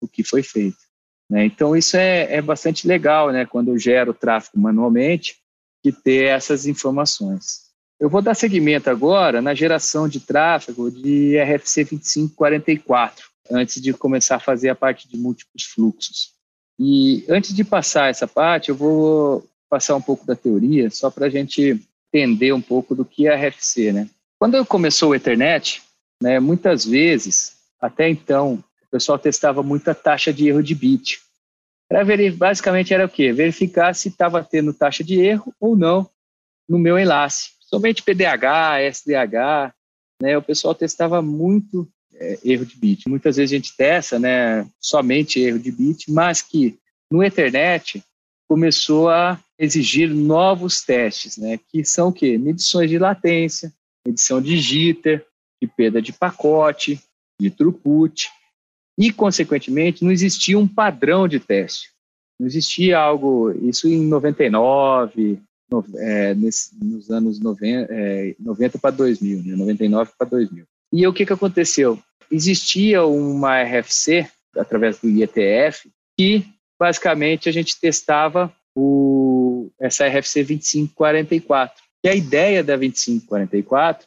o que foi feito. Né? Então, isso é, é bastante legal, né? quando eu gero tráfego manualmente, de ter essas informações. Eu vou dar seguimento agora na geração de tráfego de RFC 2544, antes de começar a fazer a parte de múltiplos fluxos. E antes de passar essa parte, eu vou passar um pouco da teoria, só para a gente entender um pouco do que é RFC. Né? Quando começou o Ethernet, né, muitas vezes, até então, o pessoal testava muita taxa de erro de bit. Era basicamente era o quê? Verificar se estava tendo taxa de erro ou não no meu enlace somente PDH, SDH, né, o pessoal testava muito é, erro de bit. Muitas vezes a gente testa né, somente erro de bit, mas que no Ethernet começou a exigir novos testes, né, que são o quê? Medições de latência, medição de jitter, de perda de pacote, de throughput, e, consequentemente, não existia um padrão de teste. Não existia algo, isso em 99, no, é, nesse, nos anos 90, é, 90 para 2000, né, 99 para 2000. E o que, que aconteceu? Existia uma RFC, através do IETF, que basicamente a gente testava o, essa RFC 2544. E a ideia da 2544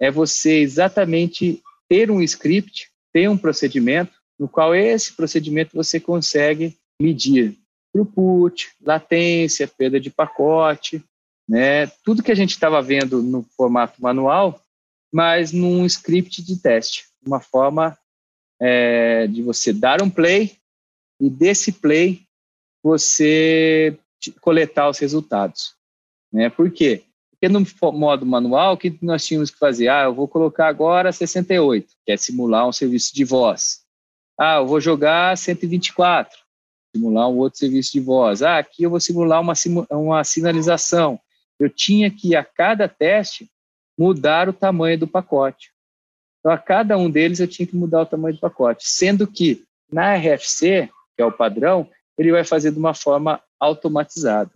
é você exatamente ter um script, ter um procedimento, no qual esse procedimento você consegue medir throughput, latência, perda de pacote, né? Tudo que a gente estava vendo no formato manual, mas num script de teste, uma forma é, de você dar um play e desse play você coletar os resultados, né? Por quê? Porque no modo manual, o que nós tínhamos que fazer? Ah, eu vou colocar agora 68, que é simular um serviço de voz. Ah, eu vou jogar 124, simular um outro serviço de voz. Ah, aqui eu vou simular uma, uma sinalização. Eu tinha que, a cada teste, mudar o tamanho do pacote. Então, a cada um deles eu tinha que mudar o tamanho do pacote, sendo que na RFC, que é o padrão, ele vai fazer de uma forma automatizada.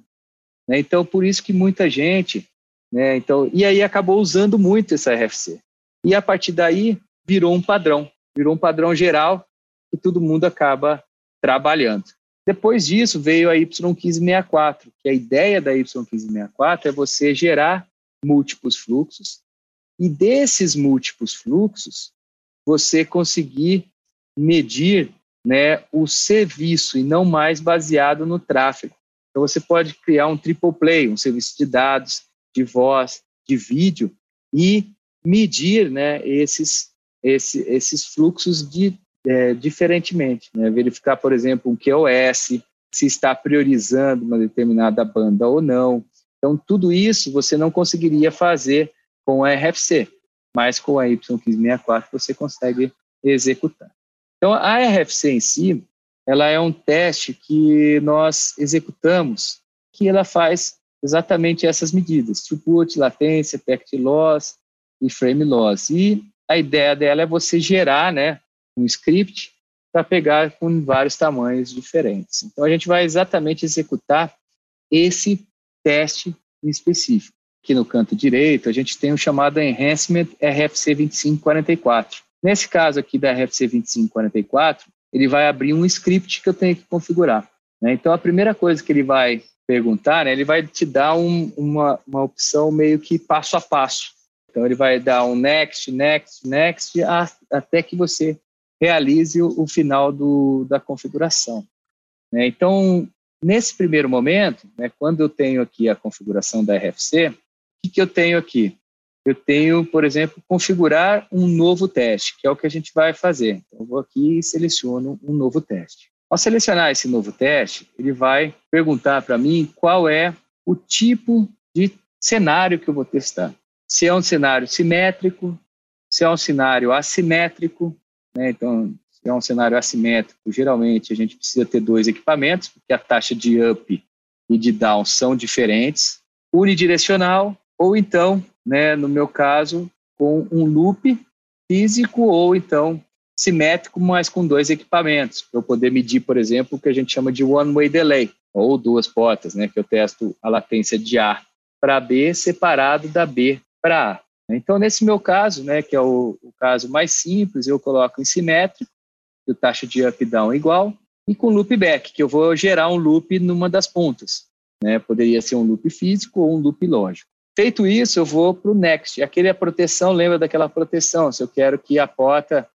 Né? Então, por isso que muita gente, né, então, e aí acabou usando muito essa RFC. E a partir daí virou um padrão, virou um padrão geral que todo mundo acaba trabalhando. Depois disso veio a Y1564, que a ideia da Y1564 é você gerar múltiplos fluxos e desses múltiplos fluxos você conseguir medir né, o serviço e não mais baseado no tráfego. Então você pode criar um triple play, um serviço de dados, de voz, de vídeo e medir né, esses, esse, esses fluxos de, é, diferentemente. Né? Verificar, por exemplo, um QoS, se está priorizando uma determinada banda ou não. Então, tudo isso você não conseguiria fazer com a RFC, mas com a Y1564 você consegue executar. Então, a RFC em si, ela é um teste que nós executamos, que ela faz exatamente essas medidas, throughput, latência, packet loss e frame loss. E a ideia dela é você gerar né, um script para pegar com vários tamanhos diferentes. Então, a gente vai exatamente executar esse teste em específico. Aqui no canto direito, a gente tem o chamado Enhancement RFC 2544. Nesse caso aqui da RFC 2544, ele vai abrir um script que eu tenho que configurar. Né? Então, a primeira coisa que ele vai perguntar, né, ele vai te dar um, uma, uma opção meio que passo a passo. Então, ele vai dar um next, next, next, até que você realize o, o final do, da configuração. Né? Então, nesse primeiro momento, né, quando eu tenho aqui a configuração da RFC, o que, que eu tenho aqui? eu tenho, por exemplo, configurar um novo teste, que é o que a gente vai fazer. Então, eu vou aqui e seleciono um novo teste. Ao selecionar esse novo teste, ele vai perguntar para mim qual é o tipo de cenário que eu vou testar. Se é um cenário simétrico, se é um cenário assimétrico, né? então, se é um cenário assimétrico, geralmente a gente precisa ter dois equipamentos, porque a taxa de up e de down são diferentes. Unidirecional, ou então né, no meu caso, com um loop físico ou então simétrico, mas com dois equipamentos, para eu poder medir, por exemplo, o que a gente chama de one-way delay, ou duas portas, né, que eu testo a latência de A para B separado da B para A. Então, nesse meu caso, né, que é o, o caso mais simples, eu coloco em simétrico, o taxa de up e down é igual, e com loop back, que eu vou gerar um loop numa das pontas. Né? Poderia ser um loop físico ou um loop lógico. Feito isso, eu vou para o next. Aquele é proteção, lembra daquela proteção? Se eu quero que a porta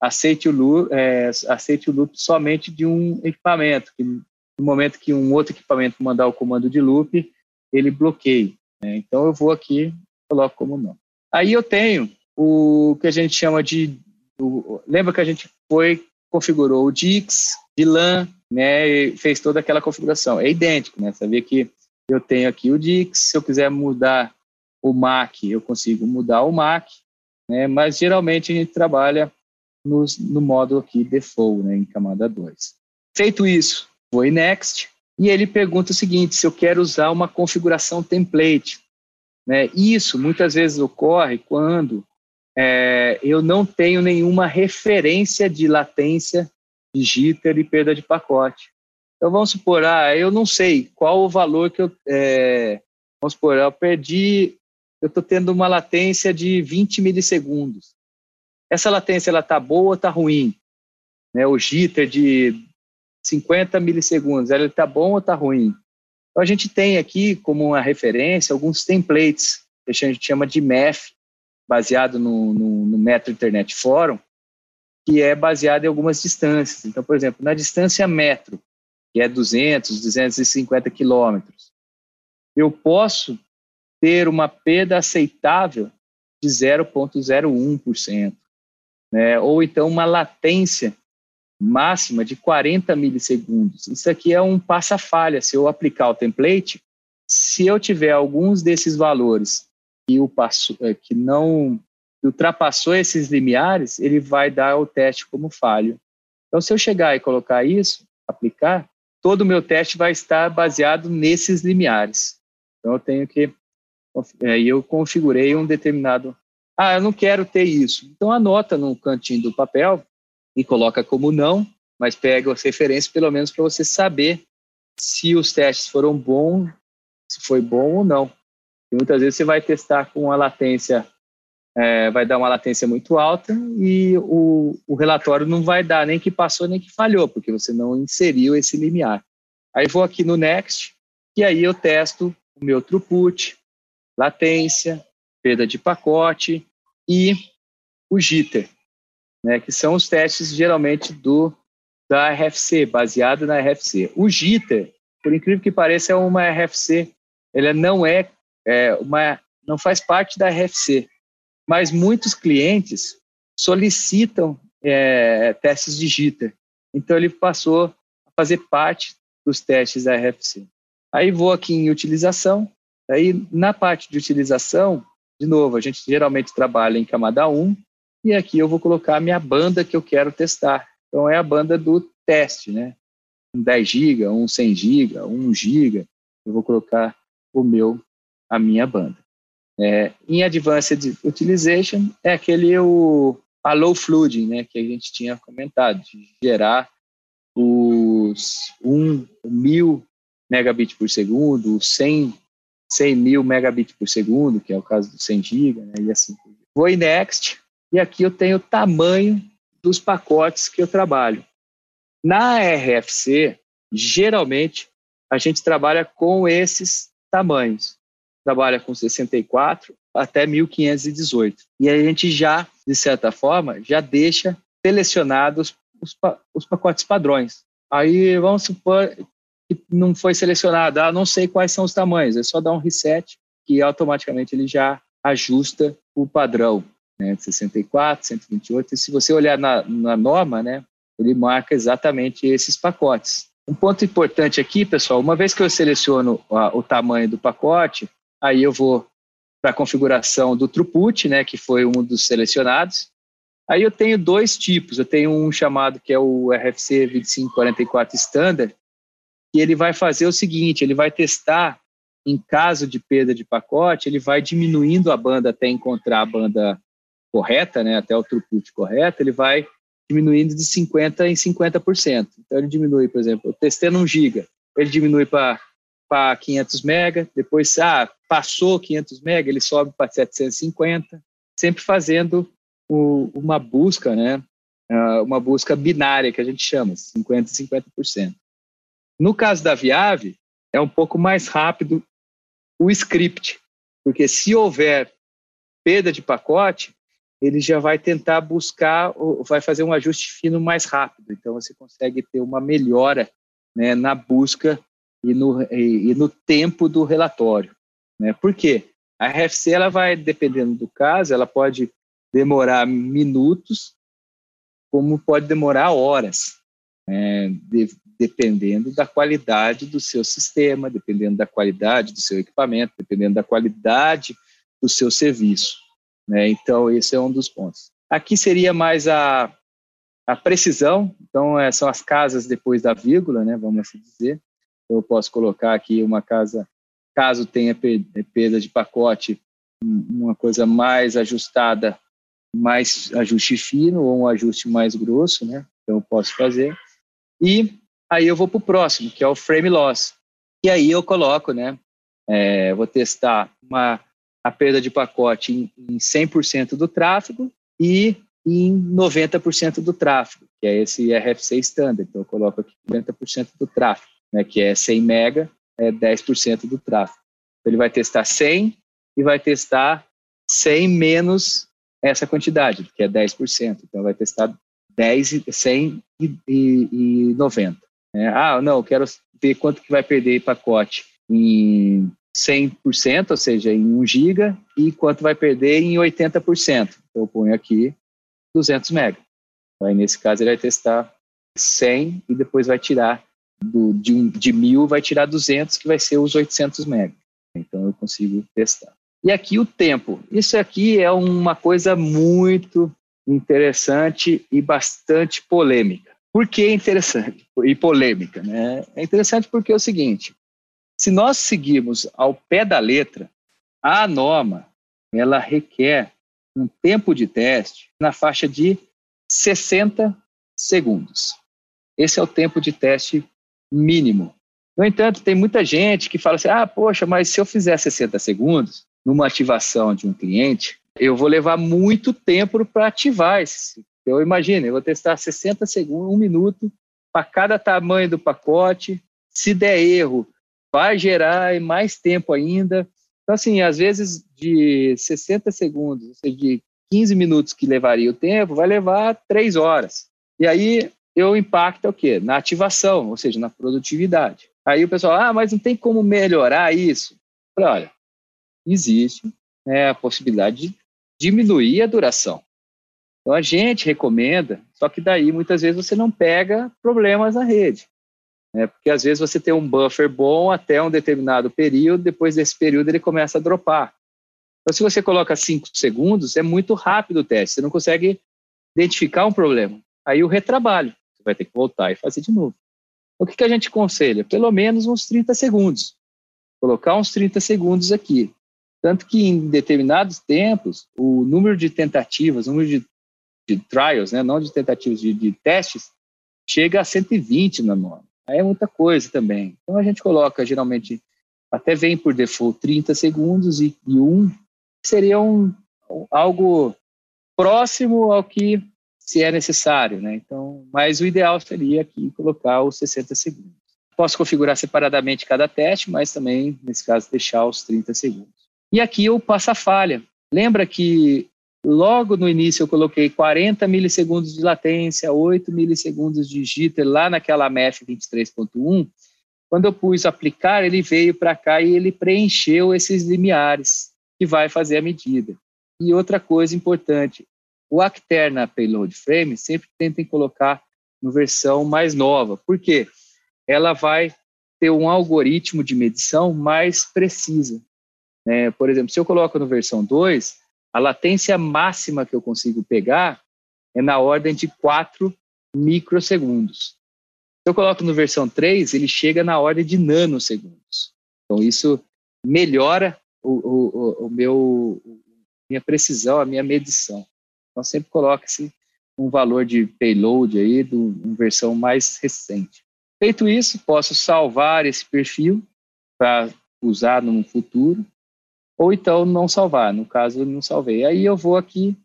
aceite o loop, é, aceite o loop somente de um equipamento, que no momento que um outro equipamento mandar o comando de loop, ele bloqueia. Né? Então eu vou aqui, coloco como não. Aí eu tenho o que a gente chama de, o, lembra que a gente foi configurou o Dix de LAN, né, e fez toda aquela configuração. É idêntico, né? Sabia que eu tenho aqui o Dix, se eu quiser mudar o MAC, eu consigo mudar o MAC, né? mas geralmente a gente trabalha no, no modo aqui default, né? em camada 2. Feito isso, vou em Next, e ele pergunta o seguinte, se eu quero usar uma configuração template. Né? Isso muitas vezes ocorre quando é, eu não tenho nenhuma referência de latência de jitter e perda de pacote. Então vamos supor, ah, eu não sei qual o valor que eu. É, vamos supor, eu perdi, eu estou tendo uma latência de 20 milissegundos. Essa latência ela está boa ou está ruim? Né, o jitter de 50 milissegundos, ela está bom ou está ruim? Então a gente tem aqui como uma referência alguns templates que a gente chama de MEF, baseado no, no, no Metro Internet Forum, que é baseado em algumas distâncias. Então, por exemplo, na distância metro, que é 200, 250 quilômetros, eu posso ter uma perda aceitável de 0,01%, né? ou então uma latência máxima de 40 milissegundos. Isso aqui é um passa-falha. Se eu aplicar o template, se eu tiver alguns desses valores que, o passo, é, que não ultrapassou esses limiares, ele vai dar o teste como falho. Então, se eu chegar e colocar isso, aplicar, todo o meu teste vai estar baseado nesses limiares. Então, eu tenho que. Aí eu configurei um determinado. Ah, eu não quero ter isso. Então, anota no cantinho do papel e coloca como não, mas pega as referências pelo menos para você saber se os testes foram bons, se foi bom ou não. E muitas vezes você vai testar com uma latência, é, vai dar uma latência muito alta e o, o relatório não vai dar nem que passou nem que falhou, porque você não inseriu esse limiar. Aí vou aqui no Next e aí eu testo o meu throughput, latência, perda de pacote e o jitter, né, que são os testes geralmente do da RFC, baseado na RFC. O jitter, por incrível que pareça, é uma RFC, ele não é, é uma não faz parte da RFC, mas muitos clientes solicitam é, testes de jitter. Então ele passou a fazer parte dos testes da RFC. Aí vou aqui em utilização, aí na parte de utilização, de novo, a gente geralmente trabalha em camada 1, e aqui eu vou colocar a minha banda que eu quero testar. Então é a banda do teste, né? Um 10 GB, um 100 GB, um GB, eu vou colocar o meu, a minha banda. É, em Advanced Utilization é aquele o a low flooding, né, que a gente tinha comentado, de gerar os 1 mil megabits por segundo, 100, 100 mil megabits por segundo, que é o caso do 100 GB, né, e assim. Vou em Next, e aqui eu tenho o tamanho dos pacotes que eu trabalho. Na RFC, geralmente, a gente trabalha com esses tamanhos. Trabalha com 64 até 1518. E a gente já, de certa forma, já deixa selecionados os, os pacotes padrões. Aí vamos supor que não foi selecionado, ah, não sei quais são os tamanhos, é só dar um reset que automaticamente ele já ajusta o padrão, né, 64, 128, e se você olhar na, na norma, né, ele marca exatamente esses pacotes. Um ponto importante aqui, pessoal, uma vez que eu seleciono a, o tamanho do pacote, aí eu vou para a configuração do throughput, né, que foi um dos selecionados, Aí eu tenho dois tipos. Eu tenho um chamado que é o RFC 2544 Standard, que ele vai fazer o seguinte: ele vai testar, em caso de perda de pacote, ele vai diminuindo a banda até encontrar a banda correta, né, até o throughput correto, ele vai diminuindo de 50% em 50%. Então ele diminui, por exemplo, eu testei num giga, ele diminui para 500 mega, depois ah, passou 500 mega, ele sobe para 750, sempre fazendo o, uma busca, né? Uma busca binária que a gente chama, 50% e 50%. No caso da Viave, é um pouco mais rápido o script, porque se houver perda de pacote, ele já vai tentar buscar, vai fazer um ajuste fino mais rápido. Então, você consegue ter uma melhora né, na busca e no, e, e no tempo do relatório. Né? Por quê? A RFC, ela vai, dependendo do caso, ela pode demorar minutos, como pode demorar horas, é, de, dependendo da qualidade do seu sistema, dependendo da qualidade do seu equipamento, dependendo da qualidade do seu serviço. Né? Então, esse é um dos pontos. Aqui seria mais a, a precisão, então é, são as casas depois da vírgula, né, vamos assim dizer. Eu posso colocar aqui uma casa, caso tenha perda de pacote, uma coisa mais ajustada mais ajuste fino ou um ajuste mais grosso, né? Então eu posso fazer. E aí eu vou para o próximo, que é o frame loss. E aí eu coloco, né? É, vou testar uma, a perda de pacote em, em 100% do tráfego e em 90% do tráfego, que é esse RFC standard. Então eu coloco aqui 90% do tráfego, né? Que é 100 mega, é 10% do tráfego. Então, ele vai testar 100 e vai testar 100 menos essa quantidade, que é 10%. Então, vai testar 10, 100 e, e, e 90. É, ah, não, quero ver quanto que vai perder pacote em 100%, ou seja, em 1 giga, e quanto vai perder em 80%. Então, eu ponho aqui 200 mega. Aí, nesse caso, ele vai testar 100 e depois vai tirar do, de, de 1000, vai tirar 200, que vai ser os 800 mega. Então, eu consigo testar. E aqui o tempo. Isso aqui é uma coisa muito interessante e bastante polêmica. Por que interessante e polêmica? Né? É interessante porque é o seguinte: se nós seguirmos ao pé da letra, a norma ela requer um tempo de teste na faixa de 60 segundos. Esse é o tempo de teste mínimo. No entanto, tem muita gente que fala assim: ah, poxa, mas se eu fizer 60 segundos numa ativação de um cliente, eu vou levar muito tempo para ativar esse. Eu imagino, eu vou testar 60 segundos, um minuto para cada tamanho do pacote. Se der erro, vai gerar mais tempo ainda. Então, assim, às vezes de 60 segundos, ou seja, de 15 minutos que levaria o tempo, vai levar 3 horas. E aí eu impacto o quê? Na ativação, ou seja, na produtividade. Aí o pessoal, ah, mas não tem como melhorar isso? Falei, olha, existe né, a possibilidade de diminuir a duração. Então a gente recomenda, só que daí muitas vezes você não pega problemas na rede. Né? Porque às vezes você tem um buffer bom até um determinado período, depois desse período ele começa a dropar. Então, se você coloca 5 segundos, é muito rápido o teste, você não consegue identificar um problema. Aí o retrabalho, você vai ter que voltar e fazer de novo. O que, que a gente aconselha? Pelo menos uns 30 segundos. Colocar uns 30 segundos aqui. Tanto que em determinados tempos, o número de tentativas, o número de, de trials, né, não de tentativas, de, de testes, chega a 120 na norma. Aí é muita coisa também. Então a gente coloca, geralmente, até vem por default 30 segundos e, e um seria um, algo próximo ao que se é necessário, né? Então, mas o ideal seria aqui colocar os 60 segundos. Posso configurar separadamente cada teste, mas também, nesse caso, deixar os 30 segundos. E aqui eu passo a falha. Lembra que logo no início eu coloquei 40 milissegundos de latência, 8 milissegundos de jitter lá naquela MEF 23.1? Quando eu pus aplicar, ele veio para cá e ele preencheu esses limiares que vai fazer a medida. E outra coisa importante, o Acter na Payload Frame sempre tentem colocar no versão mais nova. Por quê? Ela vai ter um algoritmo de medição mais precisa. É, por exemplo, se eu coloco no versão 2, a latência máxima que eu consigo pegar é na ordem de 4 microsegundos. Se eu coloco no versão 3, ele chega na ordem de nanosegundos. Então, isso melhora o, o, o meu, minha precisão, a minha medição. Então sempre coloque-se um valor de payload aí, de uma versão mais recente. Feito isso, posso salvar esse perfil para usar no futuro, ou então não salvar, no caso não salvei. Aí eu vou aqui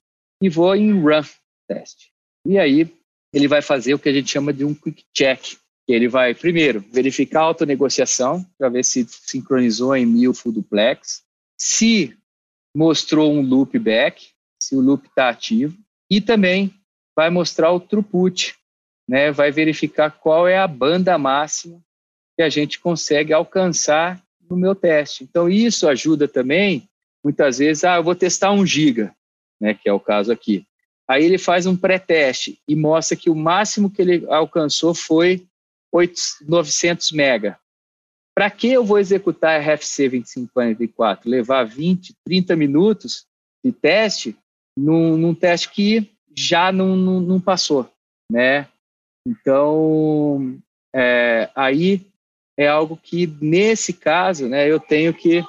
e vou em Run Test. E aí ele vai fazer o que a gente chama de um Quick Check, ele vai, primeiro, verificar a autonegociação, para ver se sincronizou em mil full duplex, se mostrou um loop back, se o loop está ativo, e também vai mostrar o throughput, né? vai verificar qual é a banda máxima que a gente consegue alcançar no meu teste. Então, isso ajuda também, muitas vezes, ah, eu vou testar um giga, né, que é o caso aqui. Aí ele faz um pré-teste e mostra que o máximo que ele alcançou foi 8, 900 mega. Para que eu vou executar RFC 2544? Levar 20, 30 minutos de teste num, num teste que já não, não, não, passou, né? Então, é, aí é algo que, nesse caso, né, eu tenho que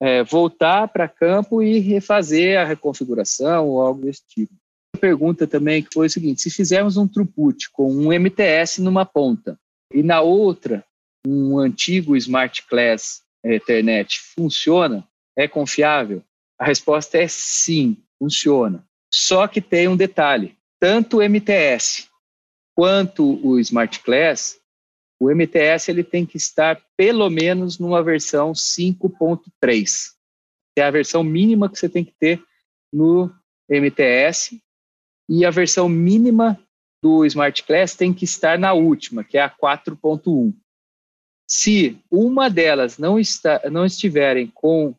é, voltar para campo e refazer a reconfiguração ou algo desse tipo. Pergunta também que foi o seguinte: se fizermos um throughput com um MTS numa ponta e na outra um antigo Smart Class Ethernet funciona? É confiável? A resposta é sim, funciona. Só que tem um detalhe: tanto o MTS quanto o Smart Class, o MTS ele tem que estar pelo menos numa versão 5.3. É a versão mínima que você tem que ter no MTS e a versão mínima do Smart Class tem que estar na última, que é a 4.1. Se uma delas não, está, não estiverem com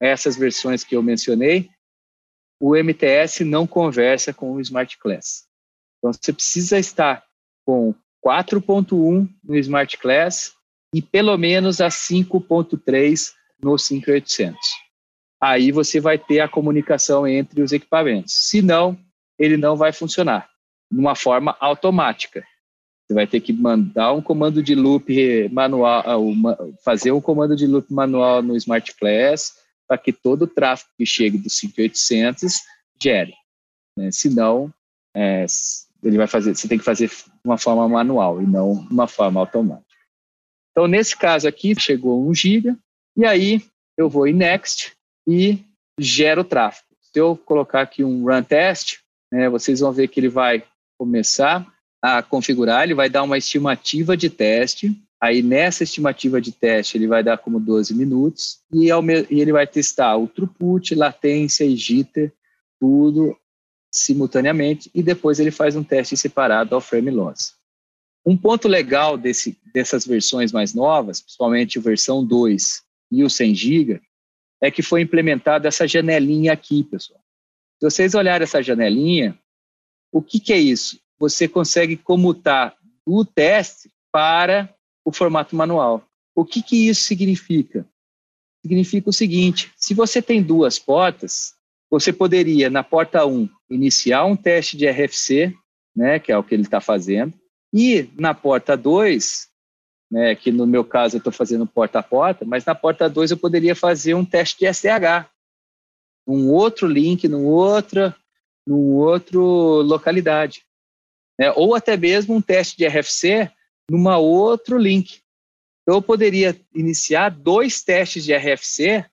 essas versões que eu mencionei, o MTS não conversa com o Smart Class. Então, você precisa estar com 4.1 no Smart Class e pelo menos a 5.3 no 5800. Aí você vai ter a comunicação entre os equipamentos. Se não, ele não vai funcionar de uma forma automática. Você vai ter que mandar um comando de loop manual, ah, fazer um comando de loop manual no Smart Class para que todo o tráfego que chegue do 5800 gere. Né? Senão, é, ele vai fazer, você tem que fazer uma forma manual e não uma forma automática. Então, nesse caso aqui, chegou 1 GB, e aí eu vou em Next e gero tráfego. Se eu colocar aqui um Run Test, né, vocês vão ver que ele vai começar a configurar, ele vai dar uma estimativa de teste, Aí nessa estimativa de teste ele vai dar como 12 minutos e, e ele vai testar o throughput, latência e jitter, tudo simultaneamente e depois ele faz um teste separado ao frame loss. Um ponto legal desse, dessas versões mais novas, principalmente a versão 2 e o 100 GB, é que foi implementada essa janelinha aqui, pessoal. Se vocês olharem essa janelinha, o que, que é isso? Você consegue comutar o teste para o formato manual. O que, que isso significa? Significa o seguinte: se você tem duas portas, você poderia, na porta 1, iniciar um teste de RFC, né, que é o que ele está fazendo, e na porta 2, né, que no meu caso eu estou fazendo porta a porta, mas na porta 2 eu poderia fazer um teste de SDH, um outro link, num outra, num outro localidade. Né, ou até mesmo um teste de RFC numa outro link. Então, eu poderia iniciar dois testes de RFC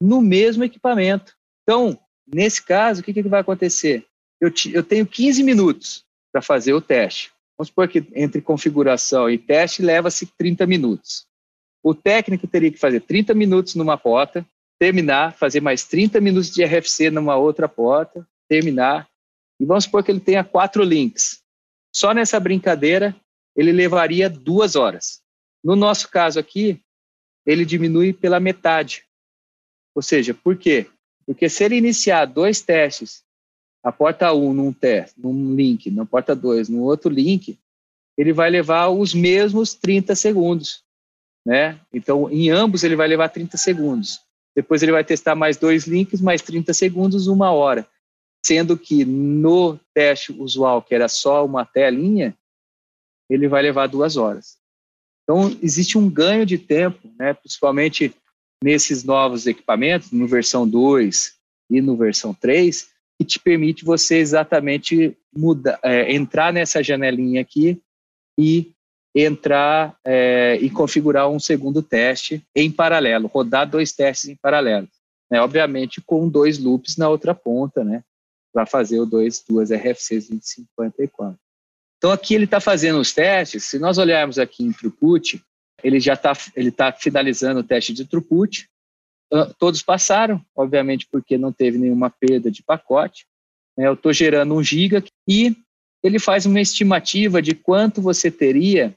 no mesmo equipamento. Então, nesse caso, o que, que vai acontecer? Eu, eu tenho 15 minutos para fazer o teste. Vamos supor que entre configuração e teste leva-se 30 minutos. O técnico teria que fazer 30 minutos numa porta, terminar, fazer mais 30 minutos de RFC numa outra porta, terminar. E vamos supor que ele tenha quatro links. Só nessa brincadeira, ele levaria duas horas. No nosso caso aqui, ele diminui pela metade. Ou seja, por quê? Porque se ele iniciar dois testes, a porta 1 um num teste, num link, na porta 2 no outro link, ele vai levar os mesmos 30 segundos. Né? Então, em ambos, ele vai levar 30 segundos. Depois ele vai testar mais dois links, mais 30 segundos, uma hora. Sendo que no teste usual, que era só uma telinha, ele vai levar duas horas. Então, existe um ganho de tempo, né, principalmente nesses novos equipamentos, no versão 2 e no versão 3, que te permite você exatamente mudar, é, entrar nessa janelinha aqui e entrar é, e configurar um segundo teste em paralelo, rodar dois testes em paralelo. Né, obviamente com dois loops na outra ponta, né, para fazer o dois, duas RFCs 2054. Então aqui ele está fazendo os testes. Se nós olharmos aqui em throughput, ele já está ele tá finalizando o teste de throughput. Todos passaram, obviamente porque não teve nenhuma perda de pacote. Né? Eu estou gerando um giga e ele faz uma estimativa de quanto você teria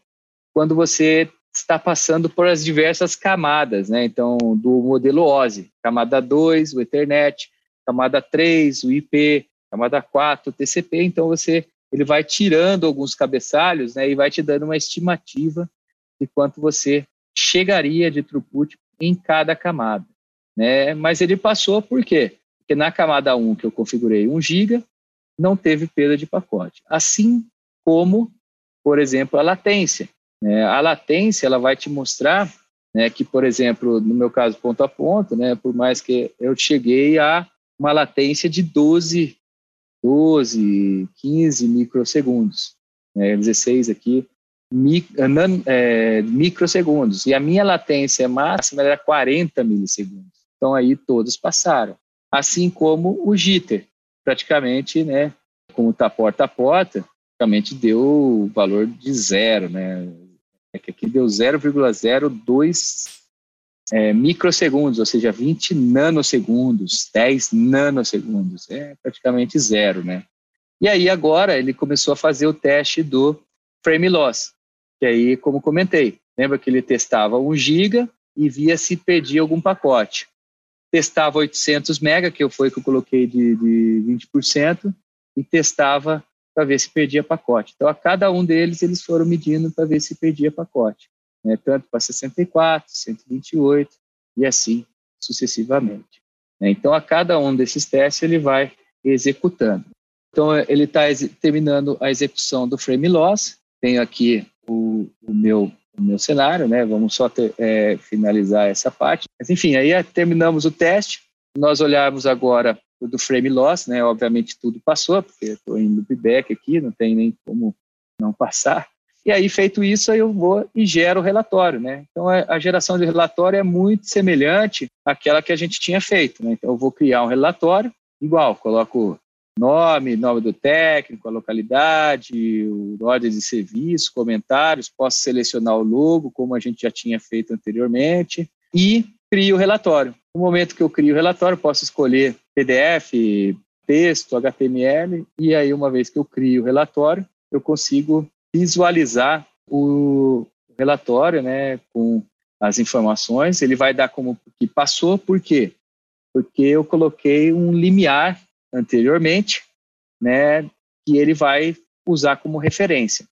quando você está passando por as diversas camadas, né? Então, do modelo OSI, camada 2, o Ethernet, camada 3, o IP, camada 4, o TCP. Então, você ele vai tirando alguns cabeçalhos né, e vai te dando uma estimativa de quanto você chegaria de throughput em cada camada. Né? Mas ele passou por quê? Porque na camada 1, que eu configurei 1 GB, não teve perda de pacote. Assim como, por exemplo, a latência. Né? A latência ela vai te mostrar né, que, por exemplo, no meu caso, ponto a ponto, né, por mais que eu cheguei a uma latência de 12 12, 15 microsegundos, né, 16 aqui, é, microsegundos. E a minha latência máxima era 40 milissegundos. Então aí todos passaram. Assim como o jitter, praticamente, né, como está porta a porta, praticamente deu o valor de zero, né? É que aqui deu 0,02 é, microsegundos, ou seja, 20 nanosegundos, 10 nanosegundos, é praticamente zero, né? E aí agora ele começou a fazer o teste do frame loss, que aí, como comentei, lembra que ele testava 1 giga e via se perdia algum pacote. Testava 800 mega, que foi que eu coloquei de, de 20%, e testava para ver se perdia pacote. Então, a cada um deles, eles foram medindo para ver se perdia pacote né, tanto para 64, 128 e assim sucessivamente. Né. Então, a cada um desses testes, ele vai executando. Então, ele está terminando a execução do frame loss. Tenho aqui o, o meu, o meu cenário, né? Vamos só ter, é, finalizar essa parte. Mas, enfim, aí terminamos o teste. Nós olharmos agora o do frame loss, né? Obviamente tudo passou, porque estou em loopback aqui, não tem nem como não passar. E aí, feito isso, eu vou e gero o relatório, né? Então, a geração de relatório é muito semelhante àquela que a gente tinha feito, né? Então, eu vou criar um relatório igual, coloco nome, nome do técnico, a localidade, ordem de serviço, comentários, posso selecionar o logo, como a gente já tinha feito anteriormente, e crio o relatório. No momento que eu crio o relatório, posso escolher PDF, texto, HTML, e aí, uma vez que eu crio o relatório, eu consigo visualizar o relatório, né, com as informações. Ele vai dar como que passou, por quê? Porque eu coloquei um limiar anteriormente, né, que ele vai usar como referência.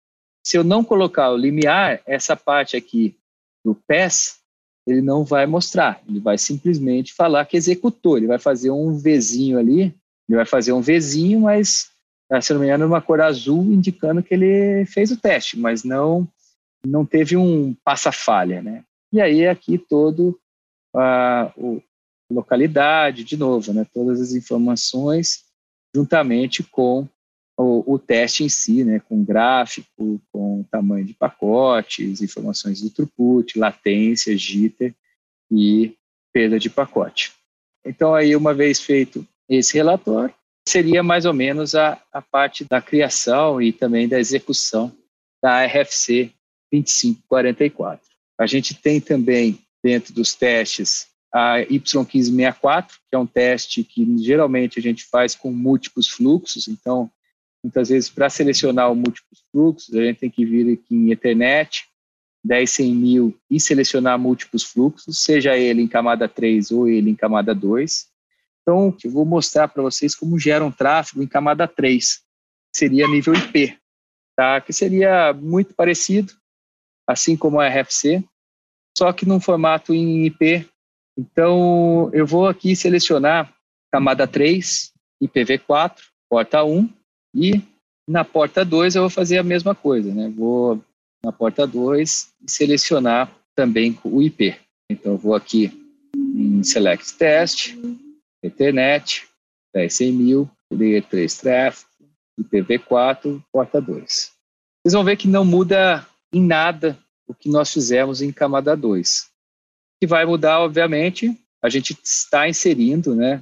Se eu não colocar o limiar, essa parte aqui do PES, ele não vai mostrar, ele vai simplesmente falar que executou, ele vai fazer um Vzinho ali, ele vai fazer um Vzinho, mas ah, se não me engano, uma cor azul indicando que ele fez o teste, mas não não teve um passa-falha, né? E aí aqui todo a uh, localidade, de novo, né? Todas as informações juntamente com o, o, teste em si, né? Com gráfico, com tamanho de pacotes, informações do throughput, latência, jitter e perda de pacote. Então aí uma vez feito esse relatório, seria mais ou menos a, a parte da criação e também da execução da RFC 2544. A gente tem também, dentro dos testes, a Y1564, que é um teste que geralmente a gente faz com múltiplos fluxos, então, muitas vezes, para selecionar o múltiplos fluxos, a gente tem que vir aqui em Ethernet, 10, 100 mil e selecionar múltiplos fluxos, seja ele em camada 3 ou ele em camada 2. Então, eu vou mostrar para vocês como gera um tráfego em camada 3, que seria nível IP, tá? que seria muito parecido, assim como a RFC, só que num formato em IP. Então, eu vou aqui selecionar camada 3, IPv4, porta 1, e na porta 2 eu vou fazer a mesma coisa, né? Vou na porta 2 e selecionar também o IP. Então, eu vou aqui em Select Test, Ethernet, 10 mil, Layer 3 Traffic, IPv4, porta 2. Vocês vão ver que não muda em nada o que nós fizemos em camada 2. Que vai mudar, obviamente, a gente está inserindo né,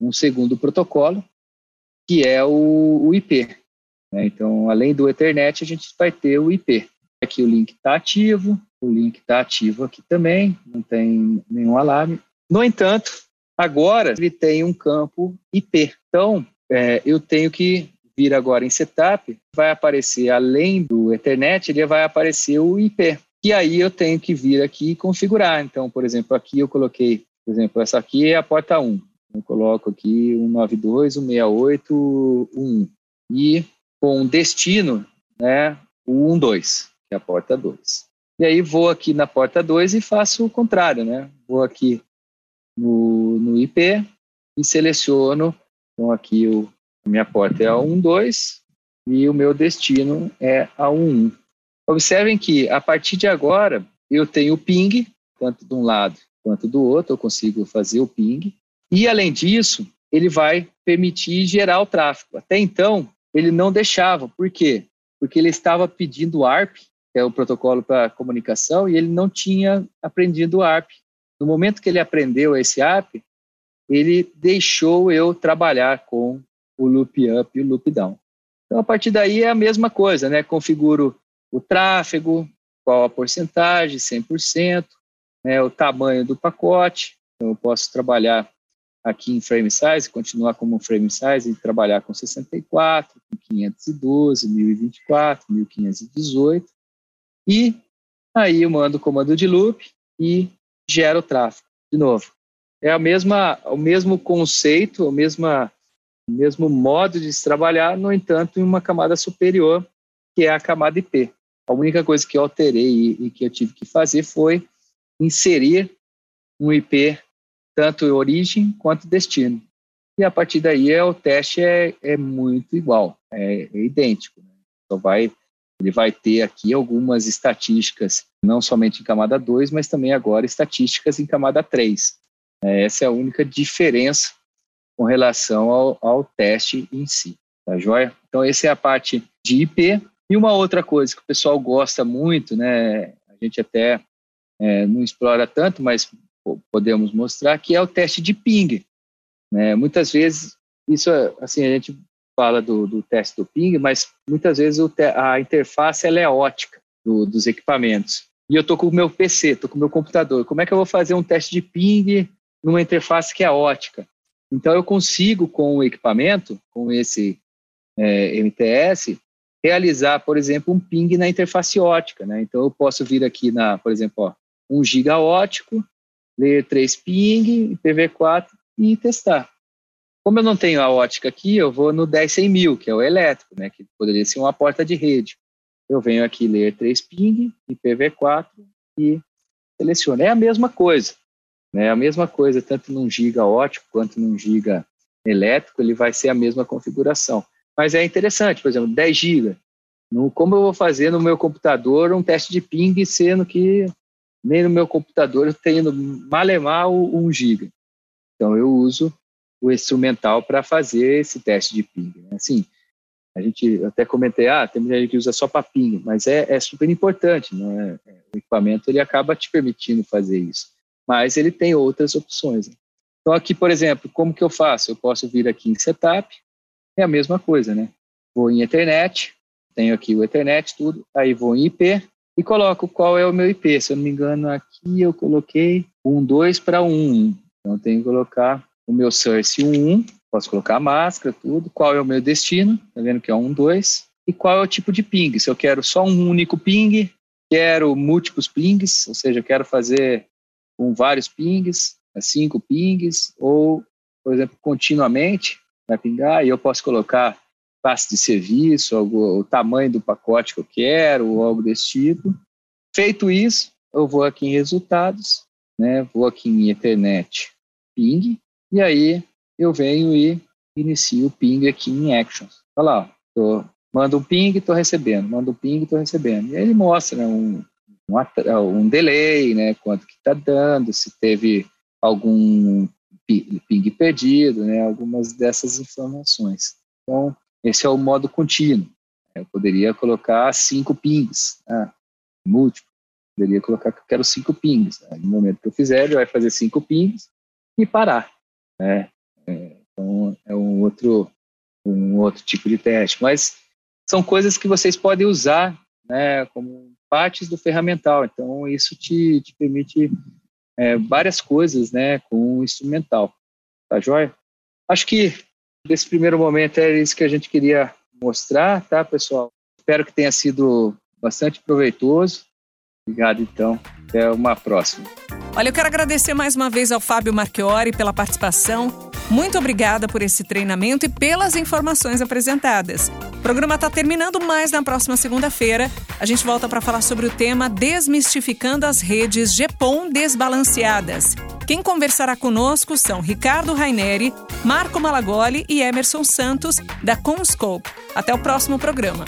um segundo protocolo, que é o, o IP. Né? Então, além do Ethernet, a gente vai ter o IP. Aqui o link está ativo, o link está ativo aqui também, não tem nenhum alarme. No entanto, Agora, ele tem um campo IP. Então, é, eu tenho que vir agora em setup, vai aparecer, além do Ethernet, ele vai aparecer o IP. E aí eu tenho que vir aqui e configurar. Então, por exemplo, aqui eu coloquei, por exemplo, essa aqui é a porta 1. Eu coloco aqui 192.168.1 e com destino, né, o 12, que é a porta 2. E aí vou aqui na porta 2 e faço o contrário, né? Vou aqui no, no IP e seleciono. Então, aqui o, a minha porta é a 12 e o meu destino é a 11. Observem que, a partir de agora, eu tenho o ping, tanto de um lado quanto do outro, eu consigo fazer o ping. E, além disso, ele vai permitir gerar o tráfego. Até então, ele não deixava. Por quê? Porque ele estava pedindo ARP, que é o protocolo para comunicação, e ele não tinha aprendido ARP. No momento que ele aprendeu esse app, ele deixou eu trabalhar com o loop up e o loop down. Então, a partir daí é a mesma coisa, né? Configuro o tráfego, qual a porcentagem, 100%, né? o tamanho do pacote. Então, eu posso trabalhar aqui em frame size, continuar como frame size e trabalhar com 64, com 512, 1024, 1518. E aí eu mando o comando de loop e gera o tráfego. De novo, é a mesma, o mesmo conceito, o, mesma, o mesmo modo de se trabalhar, no entanto, em uma camada superior, que é a camada IP. A única coisa que eu alterei e, que eu tive que fazer foi inserir um IP, tanto origem quanto destino. E a partir daí é, o teste é, é muito igual, é, é idêntico. Né? Só vai ele vai ter aqui algumas estatísticas, não somente em camada 2, mas também agora estatísticas em camada 3. É, essa é a única diferença com relação ao, ao teste em si. Tá joia? Então, essa é a parte de IP. E uma outra coisa que o pessoal gosta muito, né, a gente até é, não explora tanto, mas podemos mostrar, que é o teste de ping. Né? Muitas vezes, isso, assim, a gente fala do, do teste do ping, mas muitas vezes a interface ela é ótica do, dos equipamentos. E eu estou com o meu PC, estou com o meu computador. Como é que eu vou fazer um teste de ping numa interface que é ótica? Então, eu consigo, com o equipamento, com esse é, MTS, realizar, por exemplo, um ping na interface ótica. Né? Então, eu posso vir aqui, na, por exemplo, ó, 1 giga ótico, ler 3 ping, IPv4 e testar. Como eu não tenho a ótica aqui, eu vou no 10100 mil, que é o elétrico, né, que poderia ser uma porta de rede. Eu venho aqui ler 3 ping, IPv4 e seleciono. É a mesma coisa. Né, é a mesma coisa, tanto num giga ótico quanto num giga elétrico, ele vai ser a mesma configuração. Mas é interessante, por exemplo, 10 GB. como eu vou fazer no meu computador um teste de ping, sendo que nem no meu computador eu tenho malemar o 1 GB. Então eu uso o instrumental para fazer esse teste de ping. Né? Assim, a gente até comentei, ah, tem gente que usa só para ping, mas é, é, super importante, né? O equipamento ele acaba te permitindo fazer isso, mas ele tem outras opções. Né? Então aqui, por exemplo, como que eu faço? Eu posso vir aqui em Setup, é a mesma coisa, né? Vou em Ethernet, tenho aqui o Ethernet, tudo, aí vou em IP e coloco qual é o meu IP. Se eu não me engano, aqui eu coloquei um 2 para 1. Então tenho que colocar o meu source 1, posso colocar a máscara, tudo, qual é o meu destino, tá vendo que é 1, 2, e qual é o tipo de ping. Se eu quero só um único ping, quero múltiplos pings, ou seja, quero fazer com vários pings, cinco pings, ou, por exemplo, continuamente, vai pingar, e eu posso colocar classe de serviço, algo, o tamanho do pacote que eu quero, ou algo desse tipo. Feito isso, eu vou aqui em resultados, né, vou aqui em Ethernet ping, e aí eu venho e inicio o ping aqui em Actions. Olha lá, tô, mando um ping, estou recebendo, mando um ping, estou recebendo. E aí ele mostra né, um, um, um delay, né, quanto que está dando, se teve algum ping perdido, né, algumas dessas informações. Então, esse é o modo contínuo. Eu poderia colocar cinco pings, né, múltiplo. Poderia colocar que eu quero cinco pings. Né. No momento que eu fizer, ele vai fazer cinco pings e parar. Né. É, então, é um outro, um outro tipo de teste. Mas são coisas que vocês podem usar né, como partes do ferramental. Então, isso te, te permite é, várias coisas né, com o instrumental. Tá joia? Acho que nesse primeiro momento é isso que a gente queria mostrar, tá, pessoal? Espero que tenha sido bastante proveitoso. Obrigado, então. Até uma próxima. Olha, eu quero agradecer mais uma vez ao Fábio Marchiori pela participação. Muito obrigada por esse treinamento e pelas informações apresentadas. O programa está terminando, mas na próxima segunda-feira a gente volta para falar sobre o tema Desmistificando as redes GPON desbalanceadas. Quem conversará conosco são Ricardo Raineri, Marco Malagoli e Emerson Santos, da Comscope. Até o próximo programa.